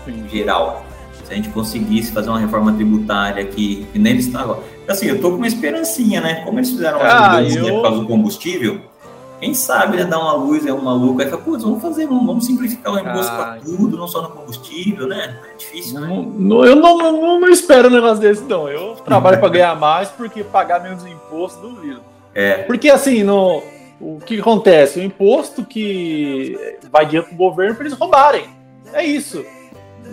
Em geral. Se a gente conseguisse fazer uma reforma tributária que, que nem está agora. Assim, eu tô com uma esperancinha, né? Como eles fizeram uma Ah, mudança eu- por causa do combustível, quem sabe né, dar uma luz é um maluco aí fala, putz, vamos fazer, vamos, simplificar o imposto Ah, para tudo, não só no combustível, né? É difícil, né? Não- não- eu não, não, não espero um negócio desse, não. Eu trabalho para ganhar mais porque pagar menos imposto, duvido. É, Porque assim, no, o que acontece? O imposto que vai dinheiro pro governo para eles roubarem. É isso.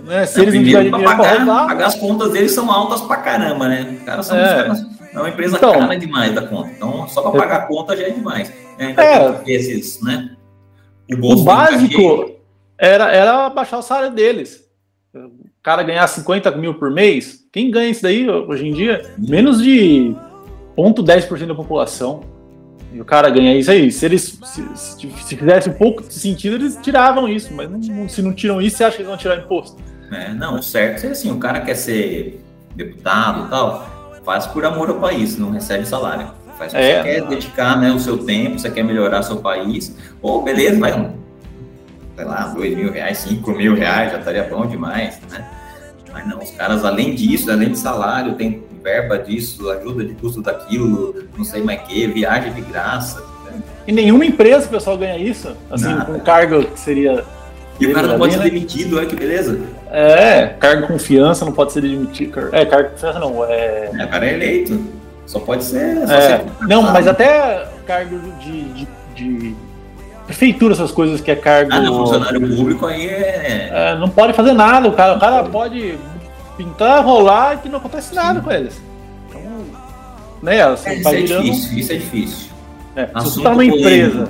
Né? Se eles primeiro, pra para pagar, roubar. pagar as contas deles são altas pra caramba, né? Os caras são É. caras- é uma empresa Então. cara demais da conta. Então, só pra pagar a conta já é demais. É, ainda É. que ter esses, né? O bolso básico era, era baixar o salário deles. O cara ganhar 50 mil por mês, quem ganha isso daí hoje em dia? Menos de 0,10% da população. E o cara ganha isso aí. Se eles se, se, se fizesse um pouco de sentido, eles tiravam isso. Mas não- se não tiram isso, você acha que eles vão tirar imposto? É, não, o certo é assim, o cara quer ser deputado e tal, faz por amor ao país, não recebe salário. Faz porque É. você quer dedicar né, o seu tempo, você quer melhorar seu país, ou beleza, vai um, sei lá, dois mil reais, cinco mil reais, já estaria bom demais, né? Mas não, os caras, além disso, além de salário, tem verba disso, ajuda de custo daquilo, não sei mais o que, viagem de graça. né? E nenhuma empresa pessoal ganha isso. Assim, Nada. com cargo que seria. E o cara não pode ser né? demitido, olha que beleza. É, cargo de confiança, não pode ser demitido. É, cargo de confiança não. É, É, o cara é eleito, só pode ser. Só É, ser não, mas até cargo de, de, de prefeitura, essas coisas que é cargo. Ah, não, funcionário público aí é. É, não pode fazer nada, o cara, o cara pode pintar, rolar e que não acontece nada com eles. Então, né, assim, É, isso é virando- difícil, isso é difícil. é, se você tá numa empresa,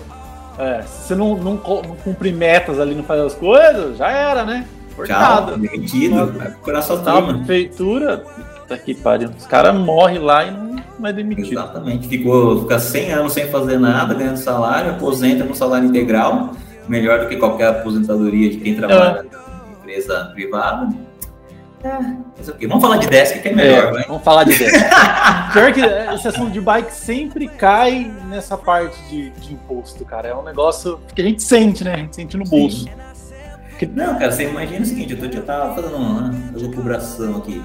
é, se você não, não, não cumprir metas ali, não faz as coisas, já era, né? Cortado. demitido, vai procurar sua Tá, turma. prefeitura, que pariu. Os caras morrem lá e não, não é demitido. Exatamente. Ficou, fica 100 anos sem fazer nada, ganhando salário, aposenta no salário integral, melhor do que qualquer aposentadoria de quem trabalha em empresa privada. Mas o quê? Vamos falar de desk que é melhor, É, vai. vamos falar de desk. Pior que esse assunto de bike sempre cai nessa parte de, de imposto, cara. É um negócio que a gente sente, né? A gente sente no bolso. Não, cara, você imagina o seguinte, outro dia eu tava fazendo uma elucubração aqui.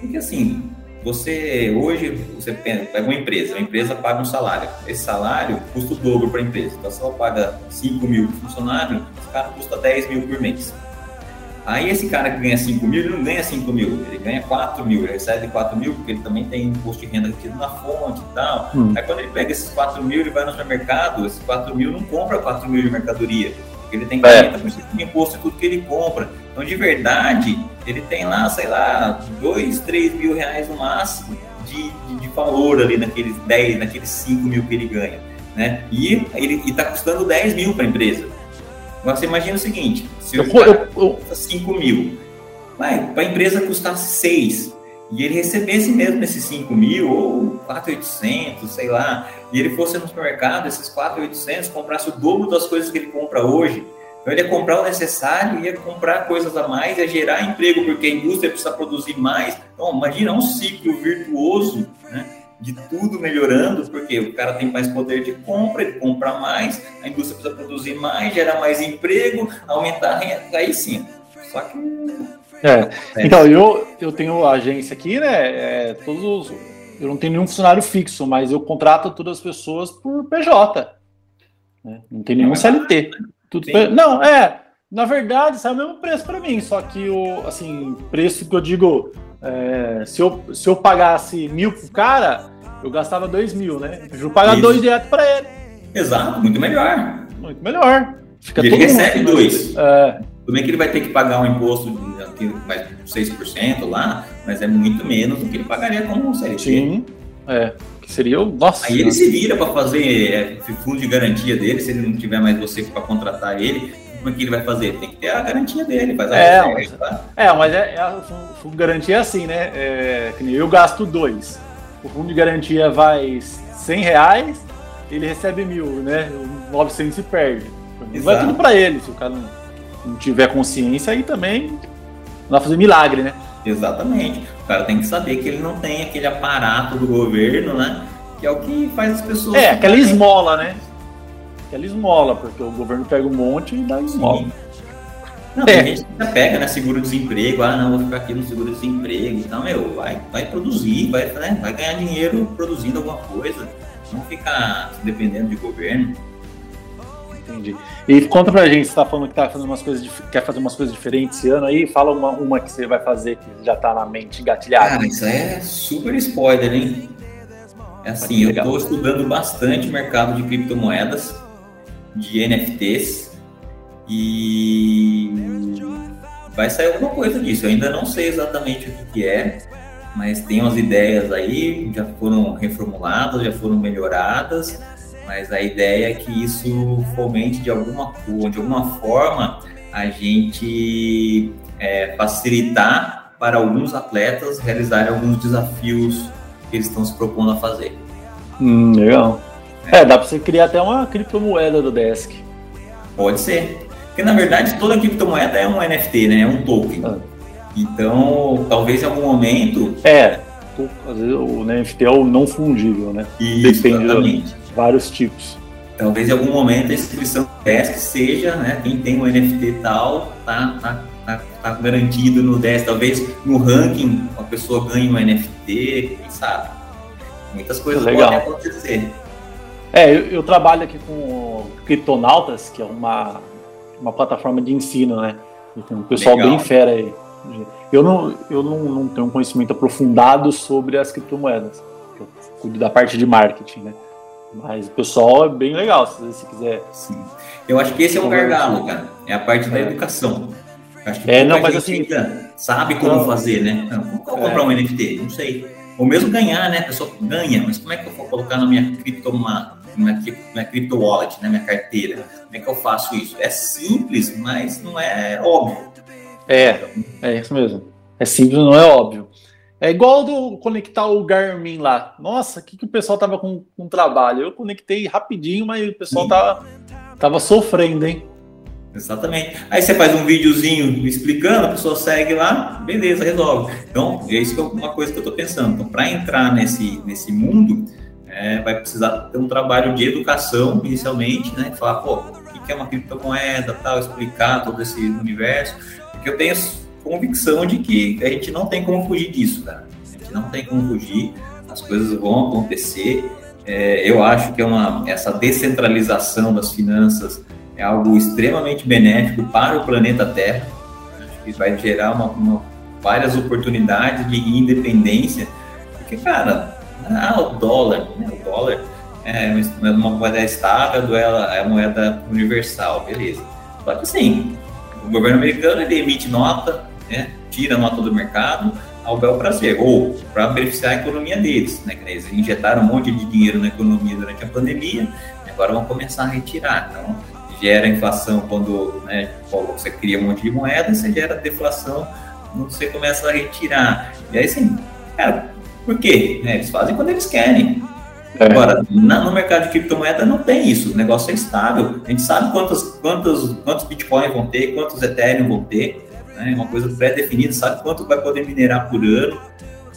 Porque assim, você hoje você pega uma empresa, a empresa paga um salário. Esse salário custa o dobro para a empresa. Então, se ela paga 5 mil por funcionário, esse cara custa 10 mil por mês. Aí esse cara que ganha 5 mil, ele não ganha 5 mil, ele ganha 4 mil, ele recebe 4 mil porque ele também tem imposto de renda aqui na fonte e tal. Hum. Aí quando ele pega esses 4 mil, ele vai no supermercado, esses 4 mil não compra 4 mil de mercadoria, porque ele tem 40% é. de imposto em tudo que ele compra. Então, de verdade, ele tem lá, sei lá, 2, 3 mil reais no máximo de, de, de valor ali naqueles 10, naqueles 5 mil que ele ganha. Né? E ele está custando 10 mil para a empresa. Agora você imagina o seguinte: se o cara custa 5 mil, para a empresa custasse 6, e ele recebesse mesmo esses 5 mil ou 4,800, sei lá, e ele fosse no supermercado, esses 4,800, comprasse o dobro das coisas que ele compra hoje, então ele ia comprar o necessário, ia comprar coisas a mais, ia gerar emprego, porque a indústria precisa produzir mais. Então, imagina um ciclo virtuoso, né? De tudo melhorando, porque o cara tem mais poder de compra, ele compra mais, a indústria precisa produzir mais, gerar mais emprego, aumentar a renda, aí sim. Só que. É. Então, eu, eu tenho agência aqui, né? É, todos os, eu não tenho nenhum funcionário fixo, mas eu contrato todas as pessoas por PJ. Né? Não tem nenhum CLT. Tudo Não, é. Na verdade, sai o mesmo preço para mim, só que o assim, preço que eu digo é, se, eu, se eu pagasse mil pro cara, eu gastava dois mil, né? Eu vou pagar Isso. dois direto para ele. Exato, muito melhor. Muito melhor. Fica ele recebe mundo, dois. É. Tudo bem que ele vai ter que pagar um imposto de mais 6% lá, mas é muito menos do que ele pagaria como um CLT. Sim, é. Que seria o. Nossa. Aí ele se vira para fazer é, fundo de garantia dele, se ele não tiver mais você para contratar ele como é que ele vai fazer? Tem que ter a garantia dele, faz a é, mas, tá? é, mas é, é, o fundo de garantia é assim, né? É, eu gasto dois. O fundo de garantia vai 100 reais, ele recebe mil, né? 900 se perde. Exato. Vai tudo para ele. Se o cara não, não tiver consciência, aí também não vai fazer milagre, né? Exatamente. O cara tem que saber que ele não tem aquele aparato do governo, né? Que é o que faz as pessoas. É, aquela esmola, né? Aquela esmola, porque o governo pega um monte e dá esmola. Sim. Não, é. a gente já pega, né? Seguro-desemprego, ah, não, vou ficar aqui no seguro-desemprego. Então, meu, vai, vai produzir, vai, né, vai ganhar dinheiro produzindo alguma coisa. Não ficar dependendo de governo. Entendi. E conta pra gente, você tá falando que tá fazendo umas coisas, quer fazer umas coisas diferentes esse ano aí, fala uma, uma que você vai fazer que já tá na mente gatilhada. Cara, isso é super spoiler, hein? É assim, eu estou estudando bastante o mercado de criptomoedas de NFTs e vai sair alguma coisa disso. Eu ainda não sei exatamente o que, que é, mas tem umas ideias aí, já foram reformuladas, já foram melhoradas, mas a ideia é que isso fomente de alguma, de alguma forma a gente é, facilitar para alguns atletas realizarem alguns desafios que eles estão se propondo a fazer. Hum, legal. É, dá para você criar até uma criptomoeda do Desk. Pode ser. Porque na verdade toda criptomoeda é um NFT, né? É um token. Ah. Então, talvez em algum momento. É, às vezes o NFT é o não fungível, né? Isso, Depende exatamente. de vários tipos. Talvez em algum momento a inscrição do Desk seja, né? Quem tem um NFT tal, tá, tá, tá, tá garantido no Desk. Talvez no ranking a pessoa ganhe um NFT, quem sabe? Muitas coisas podem acontecer. É, eu, eu, trabalho aqui com Criptonautas, que é uma, uma plataforma de ensino, né? E tem um pessoal Legal. bem fera aí. Eu não, eu não, não tenho um conhecimento aprofundado sobre as criptomoedas. Eu cuido da parte de marketing, né? Mas o pessoal é bem legal, se você quiser. Sim. Eu acho que esse é um gargalo, cara. É a parte da é. educação. Acho que é, não, mas assim. Sabe como não, fazer, né? Não, como é. comprar um NFT? Não sei. Ou mesmo ganhar, né? A pessoa ganha, mas como é que eu vou colocar na minha criptomoeda? Minha, minha crypto wallet, né, minha carteira. Como é que eu faço isso? É simples, mas não é óbvio. É, é isso mesmo. É simples, não é óbvio. É igual do conectar o Garmin lá. Nossa, o que, que o pessoal tava com, com trabalho? Eu conectei rapidinho, mas o pessoal tava, tava sofrendo, hein? Exatamente. Aí você faz um videozinho explicando, a pessoa segue lá, beleza, resolve. Então, é isso que é uma coisa que eu estou pensando. Então, para entrar nesse, nesse mundo, é, vai precisar ter um trabalho de educação inicialmente, né? Falar, pô, o que é uma criptomoeda, tal, explicar todo esse universo, porque eu tenho convicção de que a gente não tem como fugir disso, cara. A gente não tem como fugir, as coisas vão acontecer. É, eu acho que é uma, essa descentralização das finanças é algo extremamente benéfico para o planeta Terra. Acho que vai gerar uma, uma, várias oportunidades de independência, porque, cara, ah, o dólar, né, o dólar é uma moeda estável, ela é moeda universal, beleza. Só que assim, o governo americano ele emite nota, né, tira a nota do mercado ao bel prazer, ou para beneficiar a economia deles. Né, eles injetaram um monte de dinheiro na economia durante a pandemia, agora vão começar a retirar. Então, gera inflação quando né, você cria um monte de moeda, você gera deflação quando você começa a retirar. E aí, assim, cara, por quê? É, eles fazem quando eles querem. É. Agora, na, no mercado de criptomoeda não tem isso, o negócio é estável. A gente sabe quantos, quantos, quantos Bitcoin vão ter, quantos Ethereum vão ter, né? uma coisa pré-definida, sabe quanto vai poder minerar por ano.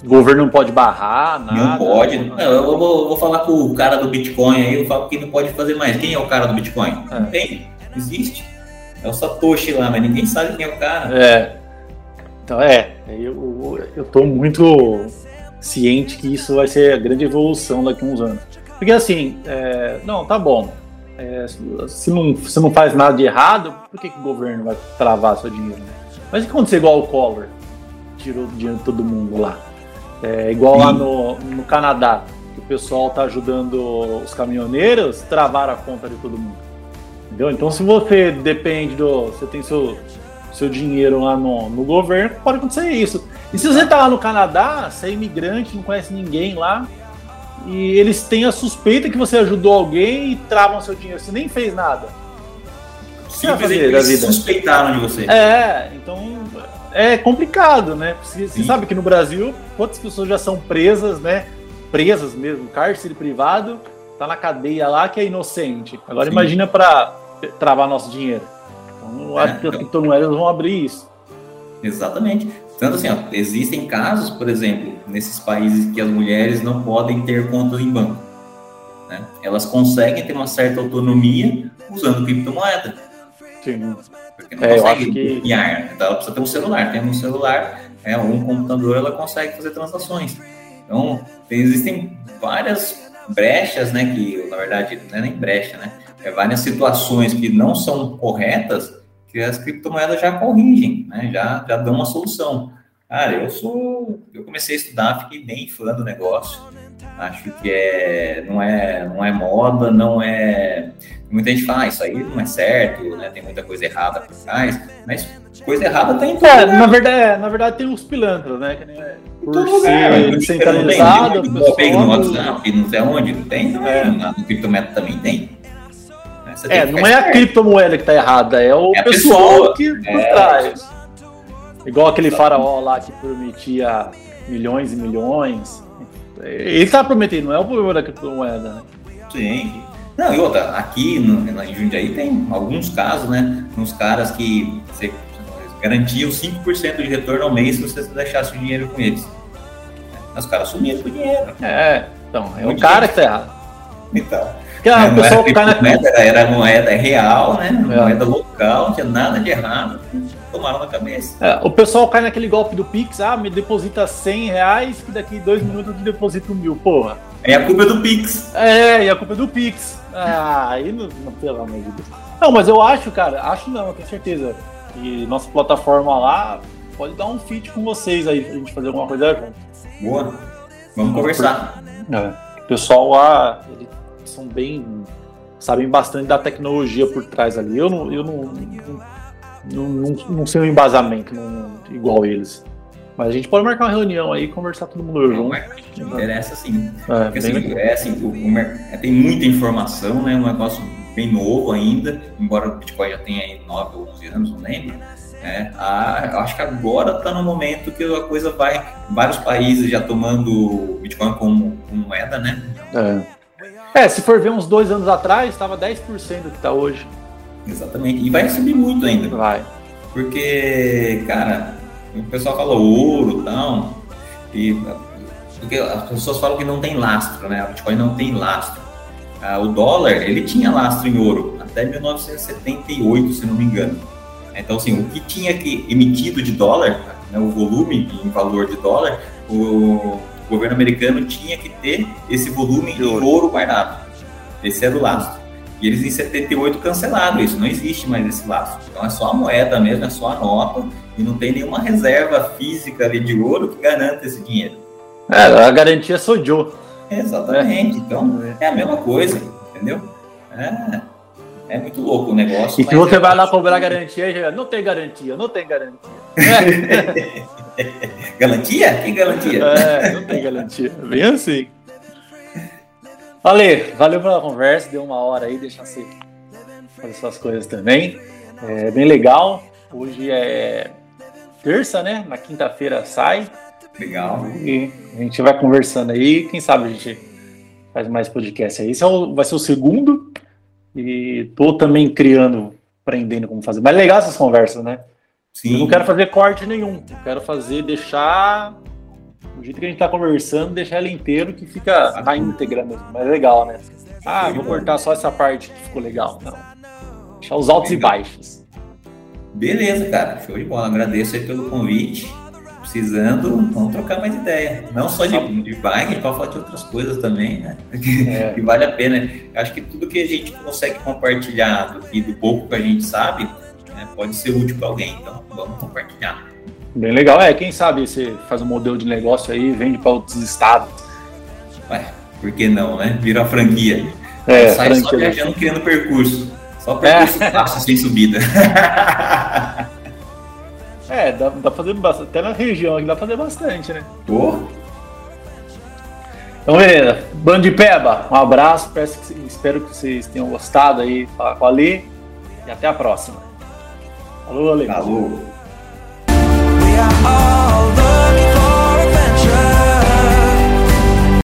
O governo não pode barrar, nada. Não pode. Não, eu vou, vou, falar com o cara do Bitcoin aí, eu falo que não pode fazer mais. Quem é o cara do Bitcoin? É. Não tem, existe. É o Satoshi lá, mas ninguém sabe quem é o cara. É. Então é, eu, eu tô muito ciente que isso vai ser a grande evolução daqui a uns anos. Porque assim, é, não, tá bom. É, se, não, se não faz nada de errado, por que, que o governo vai travar seu dinheiro? Mas se acontecer igual o Collor, tirou dinheiro de todo mundo lá. É, igual Sim. lá no, no Canadá, que o pessoal tá ajudando os caminhoneiros, travar a conta de todo mundo. Entendeu? Então se você depende do. Você tem seu, seu dinheiro lá no, no governo, pode acontecer isso. E se você tá lá no Canadá, você é imigrante, não conhece ninguém lá, e eles têm a suspeita que você ajudou alguém e travam seu dinheiro, você nem fez nada. Simplesmente eles suspeitaram de você. É, então é complicado, né? Você, você sabe que no Brasil, quantas pessoas já são presas, né? Presas mesmo, cárcere privado, tá na cadeia lá que é inocente. Agora Sim. imagina para travar nosso dinheiro. Então, é, acho que as criptomoedas vão abrir isso. Exatamente. Tanto assim, ó, existem casos, por exemplo, nesses países que as mulheres não podem ter contas em banco. Né? Elas conseguem ter uma certa autonomia usando criptomoeda. Sim. Porque não é, consegue que... Então ela precisa ter um celular. Tem um celular é, ou um computador, ela consegue fazer transações. Então, existem várias brechas, né, que na verdade não é nem brecha, né, é várias situações que não são corretas que as criptomoedas já corrigem, né? já, já dão uma solução. Cara, eu sou. Eu comecei a estudar, fiquei bem fã do negócio. Acho que é, não, é, não é moda, não é. Muita gente fala, ah, isso aí não é certo, né? Tem muita coisa errada por trás, mas coisa errada tem tudo. É, na verdade, é, na verdade tem os pilantras, né? Que, é por Todo ser descentralizado. Não tem, no WhatsApp, não sei aonde, não tem, não é. no criptomoeda também É, não é a criptomoeda que tá errada, é o é pessoal pessoa. que por é. trás. Igual aquele faraó lá que prometia milhões e milhões. Ele tá prometendo, não é o problema da criptomoeda, né? Sim. Não, e outra, aqui no, em Jundiaí tem alguns casos, né? Uns caras que você garantiam 5% de retorno ao mês se você deixasse o dinheiro com eles. Os caras sumiram com o dinheiro. É, então, é o, o cara que tá errado. Então. Porque a é, pessoa cai na moeda, era moeda real, né? É. Moeda local, não tinha nada de errado. Tomaram na cabeça. É, o pessoal cai naquele golpe do Pix, ah, me deposita 100 reais, que daqui dois minutos eu te deposito mil, porra. É a culpa do Pix. É, e a culpa é do Pix. Ah, aí não, não, pelo amor de Deus. Não, mas eu acho, cara, acho não, eu tenho certeza. E nossa plataforma lá pode dar um fit com vocês aí, pra gente fazer alguma coisa junto. Boa. Vamos conversar. É. O pessoal lá, ele são bem. sabem bastante da tecnologia por trás ali. Eu não, eu não, não, não, não sei o um embasamento não, igual eles. Mas a gente pode marcar uma reunião aí e conversar todo mundo junto. interessa sim. É, Porque, assim, é, assim, o, é, tem muita informação, né? Um negócio bem novo ainda, embora o Bitcoin já tenha aí 9 ou 11 anos, não lembro. É, a, acho que agora está no momento que a coisa vai. Vários países já tomando Bitcoin como, como moeda, né? É. É, se for ver uns dois anos atrás, estava 10% do que está hoje. Exatamente. E vai subir muito ainda. Vai. Porque, cara, o pessoal fala ouro e tal. E porque as pessoas falam que não tem lastro, né? O Bitcoin não tem lastro. Ah, o dólar, ele tinha lastro em ouro até 1978, se não me engano. Então, assim, o que tinha que emitido de dólar, né, o volume em valor de dólar, o governo americano tinha que ter esse volume de ouro, ouro guardado. Esse era o lastro. E eles em 78 cancelaram isso, não existe mais esse lastro. Então é só a moeda mesmo, é só a nota, e não tem nenhuma reserva física ali de ouro que garanta esse dinheiro. É, a garantia sou Joe. Exatamente, então é a mesma coisa, entendeu? É. É muito louco o negócio. E que você é... vai lá cobrar garantia, não tem garantia, não tem garantia. garantia? Que garantia? É, não tem garantia. Bem assim. Ale, valeu pela conversa, deu uma hora aí, deixa você fazer suas coisas também. É bem legal. Hoje é terça, né? Na quinta-feira sai. Legal. E a gente vai conversando aí. Quem sabe a gente faz mais podcast aí. Esse é o, vai ser o segundo. E tô também criando, aprendendo como fazer. Mas é legal essas conversas, né? Sim. Eu não quero fazer corte nenhum. Eu quero fazer, deixar do jeito que a gente tá conversando, deixar ela inteiro que fica na íntegra mesmo. Mas é legal, né? Ah, vou cortar só essa parte que ficou legal. Não. Deixar os altos legal. e baixos. Beleza, cara. Show de bola. Agradeço aí pelo convite precisando, vamos trocar mais ideia. Não só de, de bike, pode falar de outras coisas também, né? Que, é. que vale a pena. Acho que tudo que a gente consegue compartilhar do, e do pouco que a gente sabe né, pode ser útil para alguém. Então, vamos compartilhar. Bem legal. É, quem sabe você faz um modelo de negócio aí vende para outros estados. Ué, por que não, né? Vira franquia. É, Sai franquia. só viajando criando percurso. Só percurso é. fácil, sem subida. É, dá, dá pra fazer bastante. Até na região aqui dá pra fazer bastante, né? Pô. Então, beleza. Bando de Peba, um abraço. Que, espero que vocês tenham gostado aí. Falar com a Lê. E até a próxima. Falou, Ale. Falou.